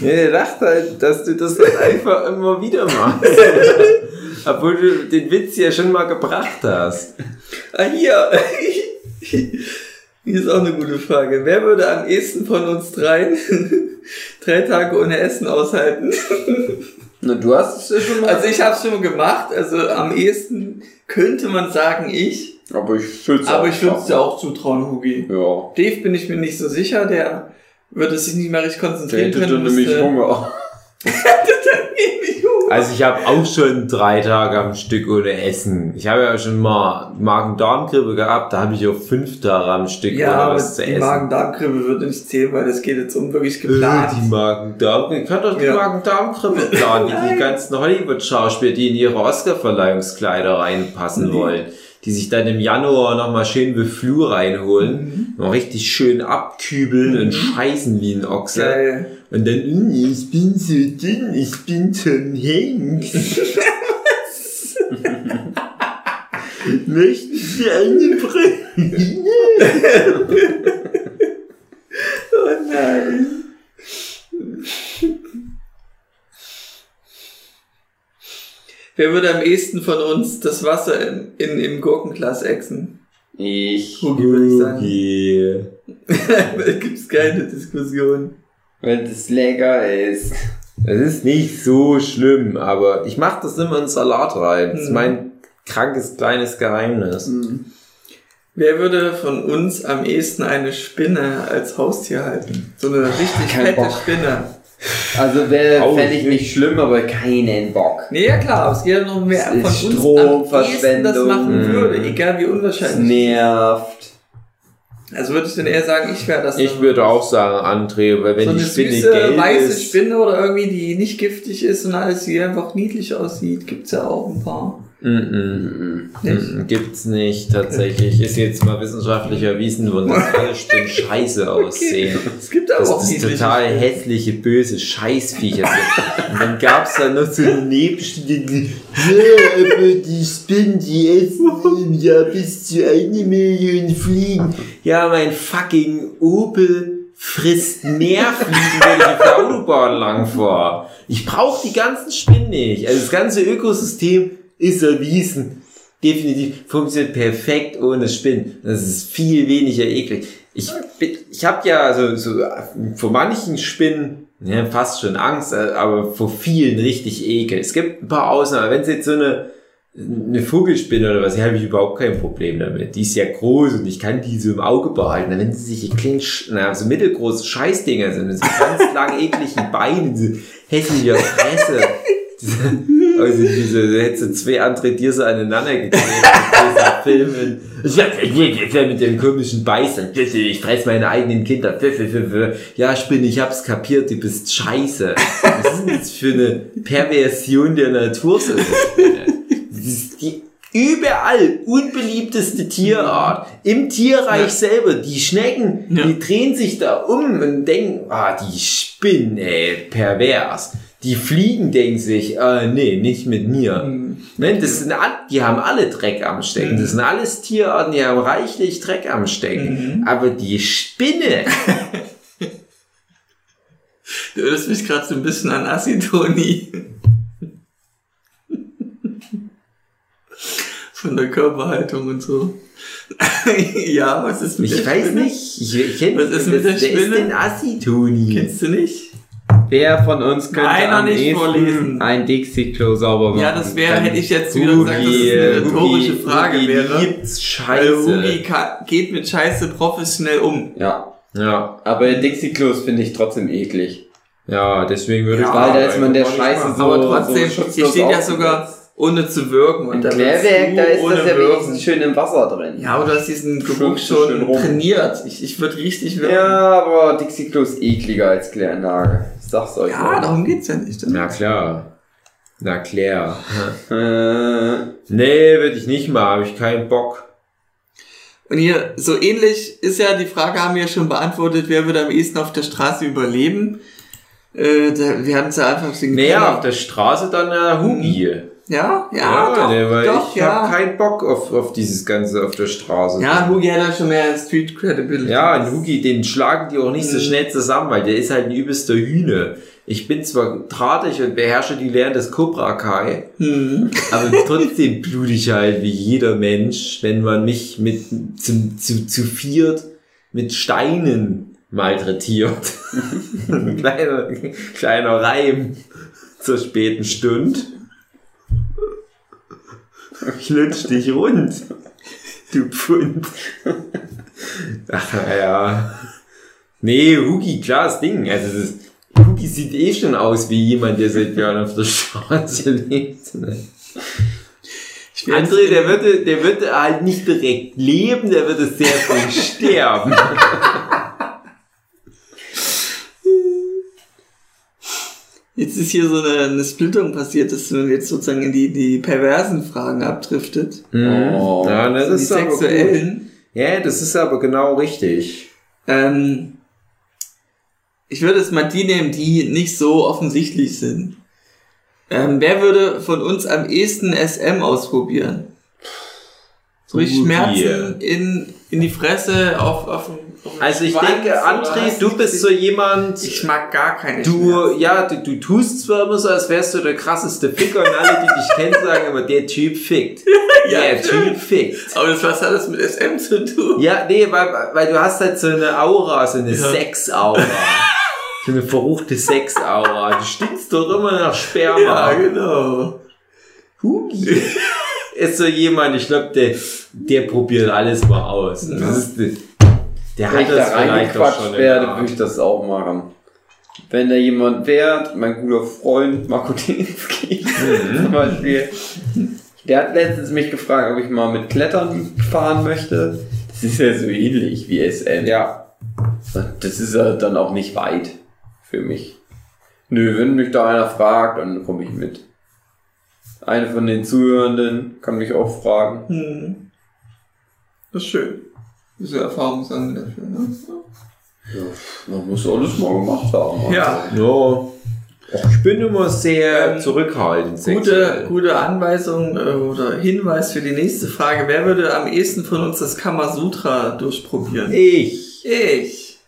Ja, der dachte halt, dass du das halt einfach immer wieder machst. Obwohl du den Witz ja schon mal gebracht hast. Ah, hier. Hier ist auch eine gute Frage. Wer würde am ehesten von uns dreien drei Tage ohne Essen aushalten? Na, du hast es ja schon mal. Also ich habe es schon gemacht. Also am ehesten könnte man sagen ich. aber ich würde es Aber ich würde es dir auch zutrauen, Hugi. Ja. Dave bin ich mir nicht so sicher. Der würde sich nicht mehr richtig konzentrieren hätte können. dann nämlich Hunger. Also ich habe auch schon drei Tage am Stück ohne Essen. Ich habe ja schon mal Magen-Darm-Grippe gehabt, da habe ich auch fünf Tage am Stück Ja, ohne was zu die essen. Magen-Darm-Grippe würde nicht zählen, weil das geht jetzt um wirklich Äh, geplant. die Magen-Darm, ich kann doch die Ja. Magen-Darm-Grippe planen, die Nein. ganzen Hollywood-Schauspieler, die in ihre Oscar-Verleihungskleider reinpassen Nee. wollen. Die sich dann im Januar nochmal schön Beflu reinholen, Mhm. noch richtig schön abkübeln und scheißen wie ein Ochse. Geil. Und dann, "Mm, ich bin so dünn, ich bin Tom Hanks. Möchten Sie eine Brille? Oh nein. Wer würde am ehesten von uns das Wasser in, in, im Gurkenglas exen? Ich. Hugi würde ich sagen. Da gibt's keine Diskussion. Weil das lecker ist. Das ist nicht so schlimm, aber ich mache das immer in Salat rein. Das ist Mhm. mein krankes kleines Geheimnis. Wer würde von uns am ehesten eine Spinne als Haustier halten? So eine richtig Kein fette Bock. Spinne. Also wäre fände ich nicht schlimm, aber keinen Bock. Nee, ja klar, aber es geht ja noch mehr von uns Stromverschwendung. das machen Mhm. würde, egal wie unwahrscheinlich. nervt. Also würde ich dann eher sagen, ich wäre das. Ich würde auch sagen, André, weil wenn so eine die Spinne süße, gelb weiße ist, Spinne oder irgendwie, die nicht giftig ist und alles, die einfach niedlich aussieht, gibt's ja auch ein paar. Mm -mm. Nicht? Gibt's nicht tatsächlich. Ist jetzt mal wissenschaftlich erwiesen worden, dass alle Spinnen scheiße aussehen. Es gibt aber Dass auch das total Spinnen. hässliche, böse Scheißviecher sind. Und dann gab's da noch so eine Nebenstimme, die, die Spinnen, die essen im Jahr bis zu eine Million Fliegen. Ja, mein fucking Opel frisst mehr Fliegen, wenn ich auf der Autobahn lang fahre. Ich brauche die ganzen Spinnen nicht. Also das ganze Ökosystem ist erwiesen. Definitiv funktioniert perfekt ohne Spinnen. Das ist viel weniger eklig. Ich, ich habe ja also so vor manchen Spinnen ja, fast schon Angst, äh, aber vor vielen richtig Ekel. Es gibt ein paar Ausnahmen. Wenn es jetzt so eine eine Vogelspinne oder was, die habe ich überhaupt kein Problem damit. Die ist ja groß und ich kann die so im Auge behalten. Wenn sie sich kleinen, na, so mittelgroße Scheißdinger sind, mit so ganz lang ekligen Beinen, so hässlicher Fresse. Also diese, hättest du zwei andere Tiere so aneinander Filmen. Ich hab mit dem komischen Beißern. Ich fress meine eigenen Kinder. Ja, Spinne, ich hab's kapiert, du bist scheiße. Was ist denn das für eine Perversion der Natur? so Spinne? Das ist die überall unbeliebteste Tierart. Im Tierreich Ja. selber. Die Schnecken, Ja. die drehen sich da um und denken, ah, die Spinnen, ey, pervers. Die Fliegen denken sich, äh, nee, nicht mit mir. Ne, das sind, all- die haben alle Dreck am Stecken. Das sind alles Tierarten, die haben reichlich Dreck am Stecken. Aber die Spinne, Du erinnerst mich gerade so ein bisschen an Acetoni. Von der Körperhaltung und so. ja, was ist mit ich der weiß Spinne? nicht, ich, ich kenn, Was ist mit der wer ist Spinne? denn Assi-Toni? Kennst du nicht? Wer von uns könnte Nein, noch am nicht vorlesen. ein Dixie-Klo sauber machen? Ja, das wäre, hätte ich jetzt wieder gesagt, dass es eine rhetorische Frage Hugi wäre. liebt's Weil Scheiße. Hugi ka- geht mit Scheiße professionell um. Ja, Ja, aber Dixie-Klos finde ich trotzdem eklig. ja, deswegen würde Ja, ich Weil da ist man der Scheiße so- Aber trotzdem, so hier steht ja sogar ohne zu wirken. Und Im da Klärwerk, da ist das ja wirken. wenigstens schön im Wasser drin. Ja, aber du hast diesen Geruch schon trainiert. Ich, ich würde richtig wirken. Ja, aber Dixie-Klo ist ekliger als Kläranlage. Sag's euch. Ja, mal. darum geht's ja nicht. Na klar. Na klar. Äh, Nee, würde ich nicht mal, habe ich keinen Bock. Und hier, so ähnlich ist ja, die Frage haben wir ja schon beantwortet, wer würde am ehesten auf der Straße überleben? Äh, da, wir hatten es ja einfach den Naja, Keller. auf der Straße dann der Hugi. Ja, ja, doch, nee, weil doch, ich ja. habe keinen Bock auf, auf dieses Ganze auf der Straße. ja, Hugi hat ja schon mehr Street Credibility. Ja, ein Hugi, den schlagen die auch nicht so schnell zusammen, weil der ist halt ein übelster Hühne. Ich bin zwar drahtig und beherrsche die Lehren des Cobra Kai, Hm. aber trotzdem blute ich halt wie jeder Mensch, wenn man mich mit zu, zu, zu viert mit Steinen malträtiert. Ein kleiner, kleiner Reim zur späten Stund. Ich lutsch dich rund, du Pfund. Ach, naja. Nee, Hugi, klares Ding. Also, das, Hugi sieht eh schon aus wie jemand, der seit Jahren auf der Straße lebt. Ne? André, der würde, der würde halt nicht direkt leben, der würde sehr früh sterben. Ist hier so eine, eine Splittung passiert, dass man jetzt sozusagen in die, die perversen Fragen abdriftet. Oh. ja, das Also die ist aber gut. sexuellen. Ja, das ist aber genau richtig. Ähm, ich würde jetzt mal die nehmen, die nicht so offensichtlich sind. Ähm, wer würde von uns am ehesten SM ausprobieren? So richtig Ui. Schmerzen in, in die Fresse, auf, auf, auf den Also ich Schwanz denke, André, du bist so jemand, Ich mag gar keine du, Schmerzen. ja, du, du tust zwar immer so, als wärst du der krasseste Ficker und alle, die dich kennen, sagen immer, der Typ fickt. Ja, der. Typ fickt. Aber das, was hat das mit SM zu tun? Ja, nee, weil, weil du hast halt so eine Aura, so eine Ja. Sex-Aura. so eine verruchte Sex-Aura. Du stinkst doch immer nach Sperma. Ja, genau. Hugi. Ist so jemand, ich glaube, der, der probiert alles mal aus. Das ist, der Wenn ich hat da das vielleicht auch reingequatscht werde, würde ich das auch machen. Wenn da jemand wäre, mein guter Freund Marco Dinski zum Beispiel, der hat letztens mich gefragt, ob ich mal mit Klettern fahren möchte. Das ist ja so ähnlich wie SM. Ja. Das ist ja dann auch nicht weit für mich. Nö, wenn mich da einer fragt, dann komme ich mit. Eine von den Zuhörenden kann mich auch fragen. Hm. Das ist schön. Diese Erfahrung sammeln dafür, ne? Man muss alles mal gemacht haben. Ja. Ja. Ich bin immer sehr Ähm, zurückhaltend. Gute, gute Anweisung äh, oder Hinweis für die nächste Frage. Wer würde am ehesten von uns das Kamasutra durchprobieren? Ich. Ich.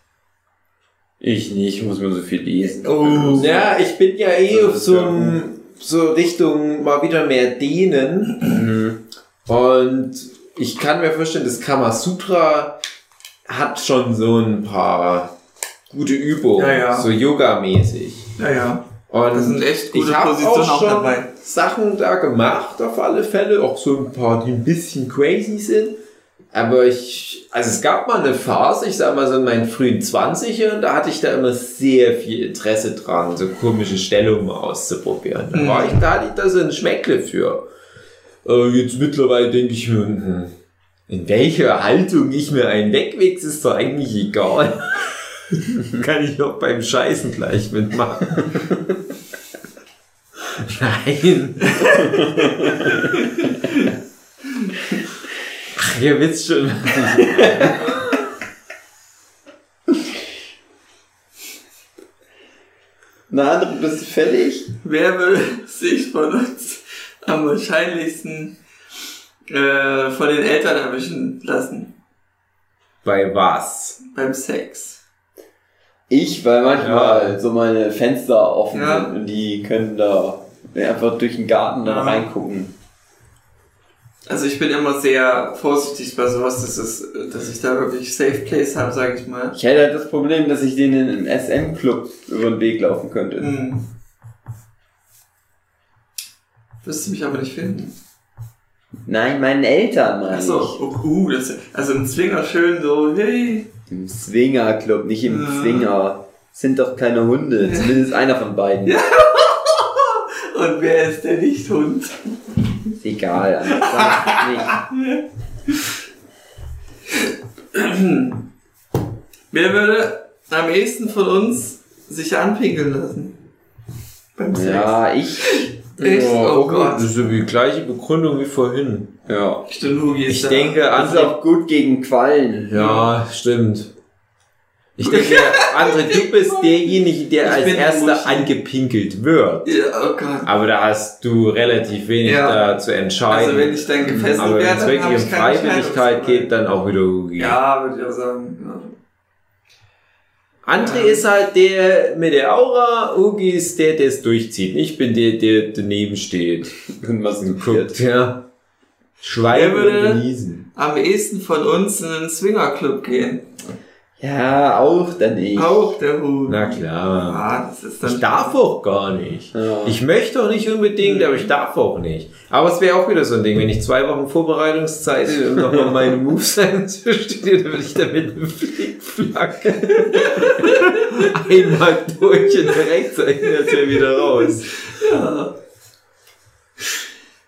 Ich nicht, ich muss mir so viel lesen. Oh. Ja, ich bin ja eh auf so, ja einem, so Richtung mal wieder mehr Dehnen. Mhm. Und ich kann mir vorstellen, das Kamasutra hat schon so ein paar gute Übungen. Ja, ja. So Yoga-mäßig. Naja. Und Das sind echt gute ich Positionen auch schon dabei. Sachen da gemacht, auf alle Fälle. Auch so ein paar, die ein bisschen crazy sind. Aber ich, also es gab mal eine Phase, ich sag mal so in meinen frühen 20ern, da hatte ich da immer sehr viel Interesse dran, so komische Stellungen auszuprobieren. Da war ich, da hatte ich da so ein Schmeckle für. Äh, jetzt mittlerweile denke ich mir, hm, in welcher Haltung ich mir einen wegwichse, ist doch eigentlich egal. Kann ich auch beim Scheißen gleich mitmachen. Nein. Ach, ihr wisst schon, was ich Na, andere, bist du fertig? Wer würde sich von uns am wahrscheinlichsten äh, von den Eltern erwischen lassen Bei was? beim Sex? Ich, weil manchmal Ja. so meine Fenster offen Ja. sind und die können da einfach durch den Garten dann Ja. reingucken. Also ich bin immer sehr vorsichtig bei sowas, dass, es, dass ich da wirklich Safe Place habe, sage ich mal. Ich hätte halt das Problem, dass ich denen im SM-Club über den Weg laufen könnte. Hm. Wirst du mich aber nicht finden. Nein, meinen Eltern, meine Achso, oh, uh, das, also ein Zwinger schön so, hey. Im Swinger-Club, nicht im Ja. Zwinger. Sind doch keine Hunde, zumindest einer von beiden. Und wer ist der Nichthund? Ist egal. Sag nicht. Wer würde am ehesten von uns sich anpinkeln lassen? Beim Sex. Ja, ich. Echt? Oh okay. Gott. Das ist ja die gleiche Begründung wie vorhin. Ja. Stimmt, Hugi ist Ich da. denke, Das ist auch gut gegen Quallen. ja, stimmt. Ich denke, André, du bist derjenige, der Ich als erster angepinkelt wird. Ja, oh Gott. Aber da hast du relativ wenig Ja. da zu entscheiden. Also wenn ich dann gefesselt Aber wenn werde, es dann wirklich um Freiwilligkeit geht, dann auch wieder Hugi. Ja, würde ich auch sagen. Ja. André Ja. ist halt der mit der Aura, Hugi ist der, der es durchzieht. Ich bin der, der daneben steht. Und was Guckt, ja. Schweigen und genießen. Am ehesten von uns in einen Swingerclub gehen. Ja, auch dann ich. Auch der Hut. Na klar. Ah, das ist dann. Ich darf auch gar nicht. Ja. Ich möchte auch nicht unbedingt, aber ich darf auch nicht. Aber es wäre auch wieder so ein Ding, wenn ich zwei Wochen Vorbereitungszeit hätte und nochmal meine Moves einzustudieren, dann würde ich damit einen Flickflack einmal durch und direkt sein er wieder raus. Ja.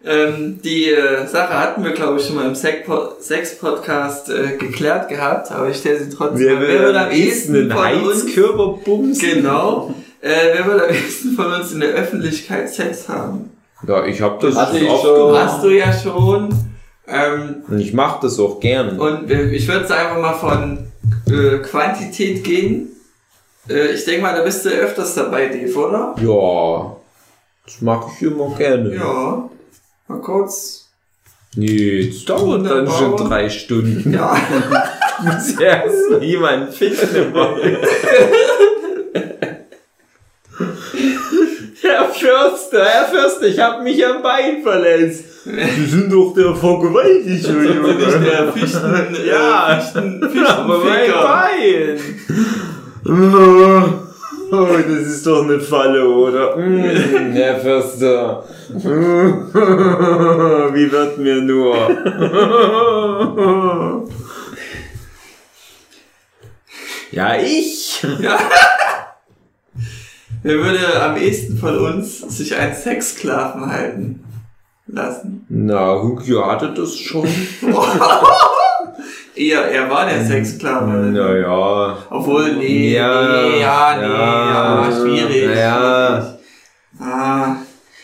Ähm, die äh, Sache hatten wir, glaube ich, schon mal im Sex-Po- Sex-Podcast äh, geklärt gehabt, aber ich stelle sie trotzdem Wer mal. will am ehesten einen von uns- Heizkörper bumsen? Genau. Äh, wer würde am ehesten von uns in der Öffentlichkeit Sex haben? Ja, ich habe das Hatte ich oft schon. Hast du ja schon. Ähm, Und ich mache das auch gern. und äh, ich würde einfach mal von äh, Quantität gehen. Äh, ich denke mal, da bist du öfters dabei, Dave, oder? ja, das mache ich immer gerne. Ja. Mal kurz. Nee, das dauert dann schon drei Stunden. Ja. muss erst mal jemanden finden wollen. Herr Förster, Herr Förster, ich habe mich am Bein verletzt. Sie sind doch der Vergewaltiger, Bin ich Junge. der Fichten, äh, Ja. Fichten, Aber mein. Bein. Oh, das ist doch eine Falle, oder? Mm, Herr Förster. Wie wird mir nur? Ja, ich. Ja. Wer würde am ehesten von uns sich einen Sexsklaven halten lassen? Na, Hugio hatte das schon. Eher, er war der Sexsklave. Naja. Obwohl, nee, Ja, nee, ja, nee, ja, ja, schwierig. ja. Ah,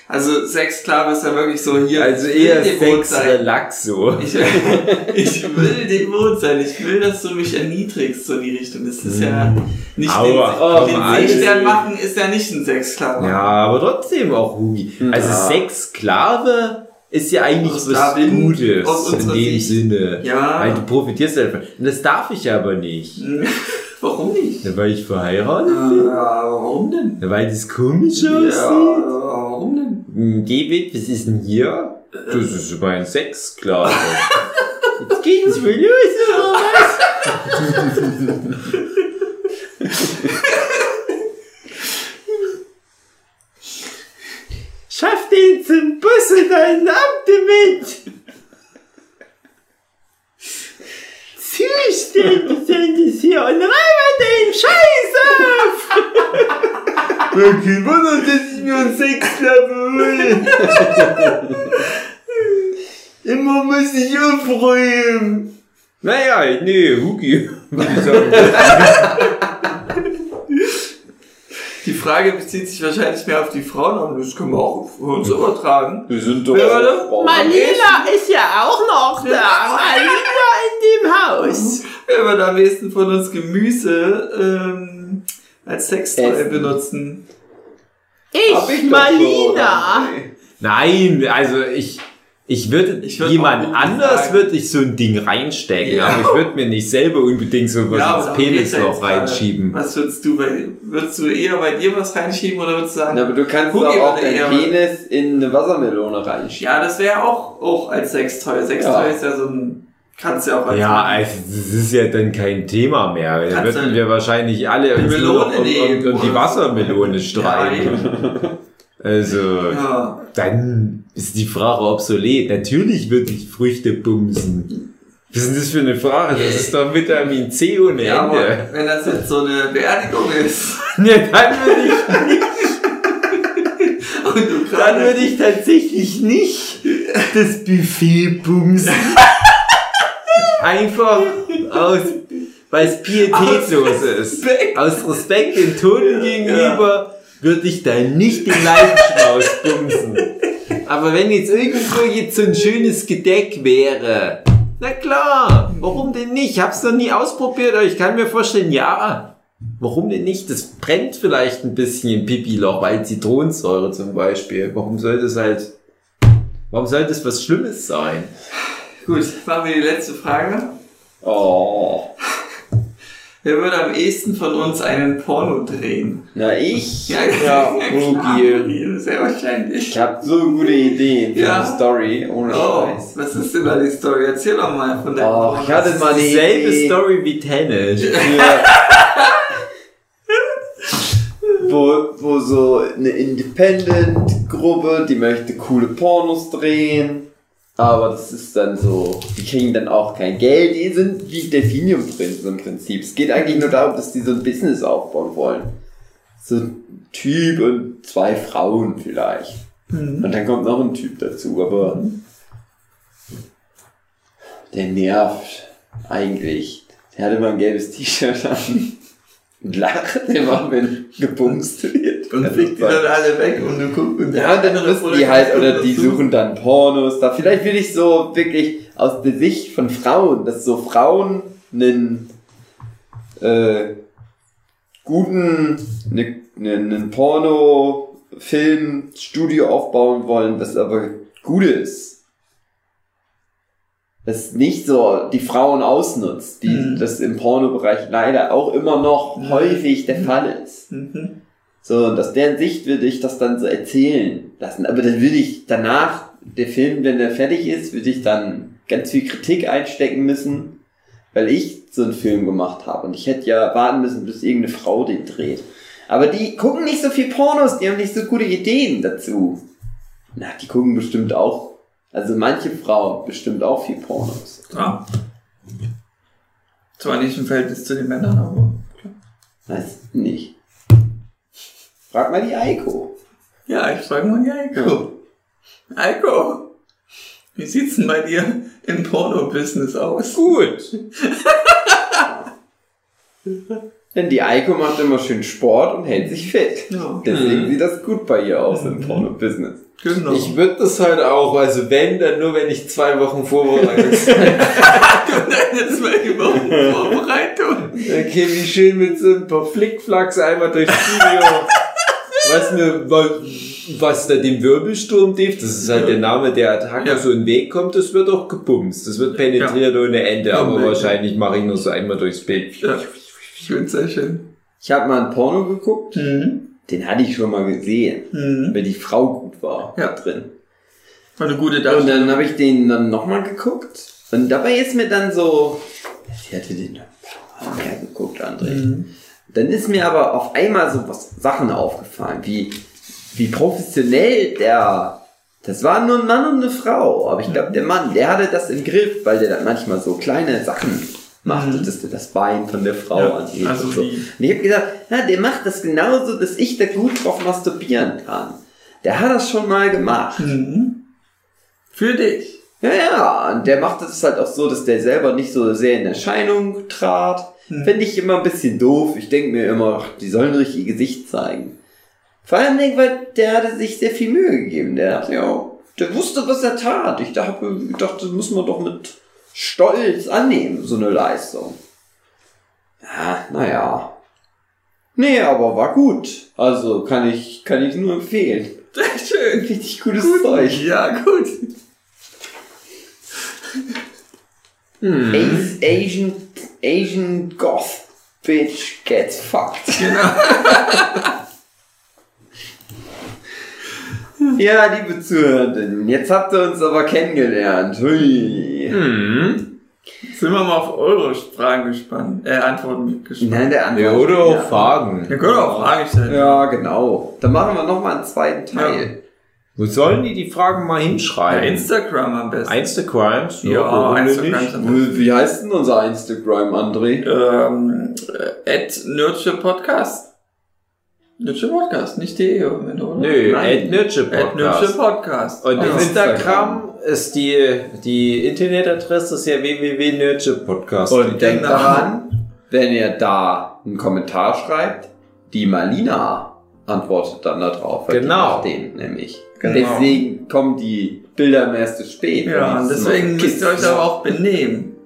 also Sexsklave ist ja wirklich so hier. Also eher Sex sein. Relaxo. Ich, ich will devot sein. Ich will, dass du mich erniedrigst, so in die Richtung. Das ist ja nicht Aua, den, komm, den Seestern machen, ist ja nicht ein Sexsklave. Ja, aber trotzdem auch Hugi. Also. Sexsklave ist ja eigentlich Aus was Gutes in dem Sicht. Sinne. Ja. Weil du profitierst davon. Und das darf ich aber nicht. Warum nicht? Ja, weil ich verheiratet Ja, bin. warum denn? Ja, weil das komisch Ja, aussieht. warum denn? Hm, David, was ist denn hier? Das ist mein Sexsklave. Jetzt geht's wohl los, oder was? Tin Puss dein Abdemit! Zuständig sind sie und räumen den Scheiß auf! Okay, voilà, t'as dit mon sexe là, Et mon monsieur Freud! Naja, nee, Huki. Würde ich. Die Frage bezieht sich wahrscheinlich mehr auf die Frauen, aber das können wir auch auf uns übertragen. Wir sind doch. Das? Malina ist ja auch noch da. Malina in dem Haus. Wer wird am ehesten von uns Gemüse ähm, als Sextoy benutzen? Hab Ich, doch Malina. so. Nein, also ich, ich würde, Ich würd jemand auch anders sagen- würde ich so ein Ding reinstecken, Ja. aber ich würde mir nicht selber unbedingt so was aber ins ja Penisloch gerade. reinschieben. Was würdest du bei, würdest du eher bei dir was reinschieben oder würdest du sagen, Na, aber du kannst Hugi doch auch eher- deinen Penis in eine Wassermelone reinschieben. ja, das wäre auch, auch als Sextoy. Sextoy Ja. ist ja so ein, kannst du ja auch als Ja, also das ist ja dann kein Thema mehr. Da Kannst würden wir wahrscheinlich alle die uns um, um, nehmen um die Wassermelone Ja, streiten. Also, ja. dann ist die Frage obsolet. Natürlich würde ich Früchte bumsen. Was ist denn das für eine Frage? Das ist doch Vitamin C ohne ja, aber Ende. wenn das jetzt so eine Beerdigung ist Ne, dann würde ich und du Dann würde ich tatsächlich nicht das Buffet bumsen. Einfach aus, weil es pietätlos ist. Respekt. Aus Respekt den Toten gegenüber würde ich da nicht den Leichenschmaus bumsen. Aber wenn jetzt irgendwo jetzt so ein schönes Gedeck wäre, na klar, warum denn nicht? Ich hab's noch nie ausprobiert, aber ich kann mir vorstellen, ja. Warum denn nicht? Das brennt vielleicht ein bisschen im Pipi-Loch, weil Zitronensäure zum Beispiel. Warum sollte es halt, warum sollte es was Schlimmes sein? Gut, machen wir die letzte Frage. Oh. Wer würde am ehesten von uns einen Porno drehen? Na, ich? Ja, Ja, Hugi. Sehr wahrscheinlich. Ich hab so gute Ideen für Ja. eine Story, ohne Oh, Scheiß. was ist denn da die Story? Erzähl doch mal von deinem Oh, ich hatte mal eine Dieselbe Idee. Story wie Tennis. wo, wo so eine Independent-Gruppe, die möchte coole Pornos drehen. Aber das ist dann so, die kriegen dann auch kein Geld, die sind wie Delphinium-Prinzen im Prinzip. Es geht eigentlich nur darum, dass die so ein Business aufbauen wollen. So ein Typ und zwei Frauen vielleicht. Mhm. Und dann kommt noch ein Typ dazu, aber der nervt eigentlich. Der hat immer ein gelbes T-Shirt an lacht immer, wenn gebumst wird. Und fliegt die dann alle weg und du guckst und Ja, und dann müssen die halt, oder die suchen dann Pornos da. Vielleicht will ich so wirklich aus der Sicht von Frauen, dass so Frauen einen äh, guten, ne, ne, einen Porno-Film, Studio aufbauen wollen, das aber gut ist. Das nicht so die Frauen ausnutzt, die Mhm. das im Pornobereich leider auch immer noch Mhm. häufig der Fall ist. Mhm. So, und aus deren Sicht würde ich das dann so erzählen lassen. Aber dann würde ich danach, der Film, wenn der fertig ist, würde ich dann ganz viel Kritik einstecken müssen, weil ich so einen Film gemacht habe. Und ich hätte ja warten müssen, bis irgendeine Frau den dreht. Aber die gucken nicht so viel Pornos, die haben nicht so gute Ideen dazu. Na, die gucken bestimmt auch. Also manche Frauen bestimmt auch viel Pornos. Ja. Zwar nicht im Verhältnis zu den Männern, aber Weiß nicht. Frag mal die Eiko. ja, ich frage mal die Eiko. Eiko, wie sieht's denn bei dir im Porno-Business aus? Gut. Denn die Eiko macht immer schön Sport und hält sich fit. Ja, Deswegen Mhm. sieht das gut bei ihr aus im Mhm. Porno-Business. genau. Ich würde das halt auch, also wenn, dann nur wenn ich zwei Wochen Vorbereitungszeit Nein, zwei Wochen Vorbereitung. Okay, wie schön mit so ein paar Flickflacks einmal durchs Studio. Was, mir, was da dem Wirbelsturm trifft, das ist halt der Name der Attacke, Ja. so ein Weg kommt, das wird auch gebumst. Das wird penetriert ohne Ende, Ja, aber wahrscheinlich mache ich nur so einmal durchs Bild. Ich find's sehr schön. Ich habe mal ein Porno geguckt, Mhm. den hatte ich schon mal gesehen, Mhm. weil die Frau gut war Ja. drin. War eine gute Und Darstellung. dann habe ich den dann nochmal geguckt und dabei ist mir dann so, sie hatte den ein paar Mal mehr geguckt, André. Mhm. Dann ist mir aber auf einmal so was Sachen aufgefallen, wie, wie professionell der, das war nur ein Mann und eine Frau, aber ich glaube, der Mann, der hatte das im Griff, weil der dann manchmal so kleine Sachen macht, Mhm. der das Bein von der Frau Ja, angeht. also und so. Und ich habe gesagt, ja, der macht das genauso, dass ich da gut drauf masturbieren kann. Der hat das schon mal gemacht. Mhm. Für dich. Ja, ja, und der macht das halt auch so, dass der selber nicht so sehr in Erscheinung trat. Hm. Finde ich immer ein bisschen doof. Ich denke mir immer, ach, die sollen richtig ihr Gesicht zeigen. Vor allem, weil der hatte sich sehr viel Mühe gegeben. Der dachte, ja, der wusste, was er tat. Ich dachte, ich dachte, das muss man doch mit Stolz annehmen, so eine Leistung. Ja, naja. Nee, aber war gut. Also kann ich, kann ich nur empfehlen. Sehr schön. Richtig gutes Zeug. Ja, gut. Ace, Asian, Asian Goth Bitch gets fucked. Genau. Ja, liebe Zuhörenden, jetzt habt ihr uns aber kennengelernt. Hui. Hm. Sind wir mal auf eure Fragen gespannt, äh, Antworten gespannt. Nein, der Antwort. Ja, oder auch ja. Fragen. Wir können auch Fragen stellen. Ja, genau. Dann machen wir nochmal einen zweiten Teil. Wo sollen die die Fragen mal hinschreiben? Instagram am besten. Instagrams? Ja, denn Instagram. nicht? Wie, heißt denn unser Instagram, André? Ähm, äh, at Nurture Podcast. Nurture Podcast, nicht de, oder? Nö, Nein. Nurture At Nurture Podcast. Podcast. Und auf Instagram ist die, die Internetadresse ist ja www.nurturepodcast. Und denkt daran, wenn ihr da einen Kommentar schreibt, die Malina antwortet dann darauf. Genau. Den nämlich. Genau. Deswegen kommen die Bilder erst zu spät. Ja, deswegen müsst ihr euch aber auch benehmen.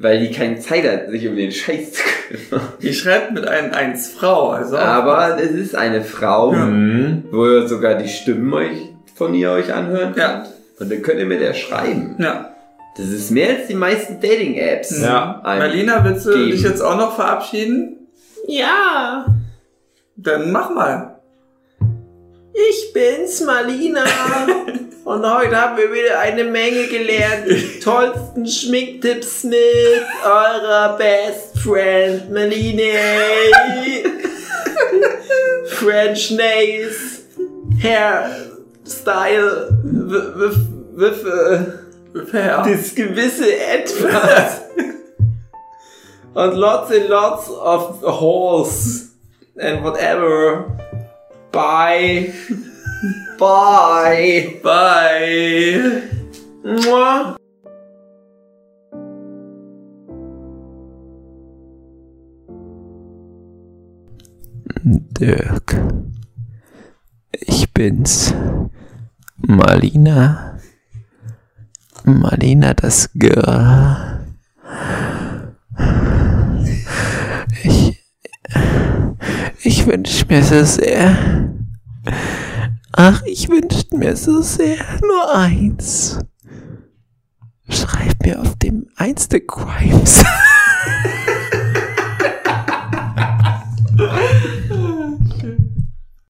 Weil die keine Zeit hat, sich um den Scheiß zu kümmern. Ihr schreibt mit einem eins Frau, also Aber es ist eine Frau, Ja. Mhm. wo ihr sogar die Stimmen euch, von ihr euch anhören Ja. könnt. Und dann könnt ihr mit der schreiben. Ja. Das ist mehr als die meisten Dating-Apps. Ja. Marlina, willst du geben. dich jetzt auch noch verabschieden? Ja, Dann mach mal. ich bin's, Malina. Und heute haben wir wieder eine Menge gelernt. Die tollsten Schminktipps mit eurer Best Friend Maline. French Nails, Hairstyle, with, with, das gewisse Etwas. Und lots and lots of horse and whatever. Bye. Bye! Bye. Mua. Dirk. Ich bin's. Marlina. Marlina das Girl. Ich. Ich wünsch mir so sehr. Ach, ich wünschte mir so sehr nur eins. Schreib mir auf dem Instagrams.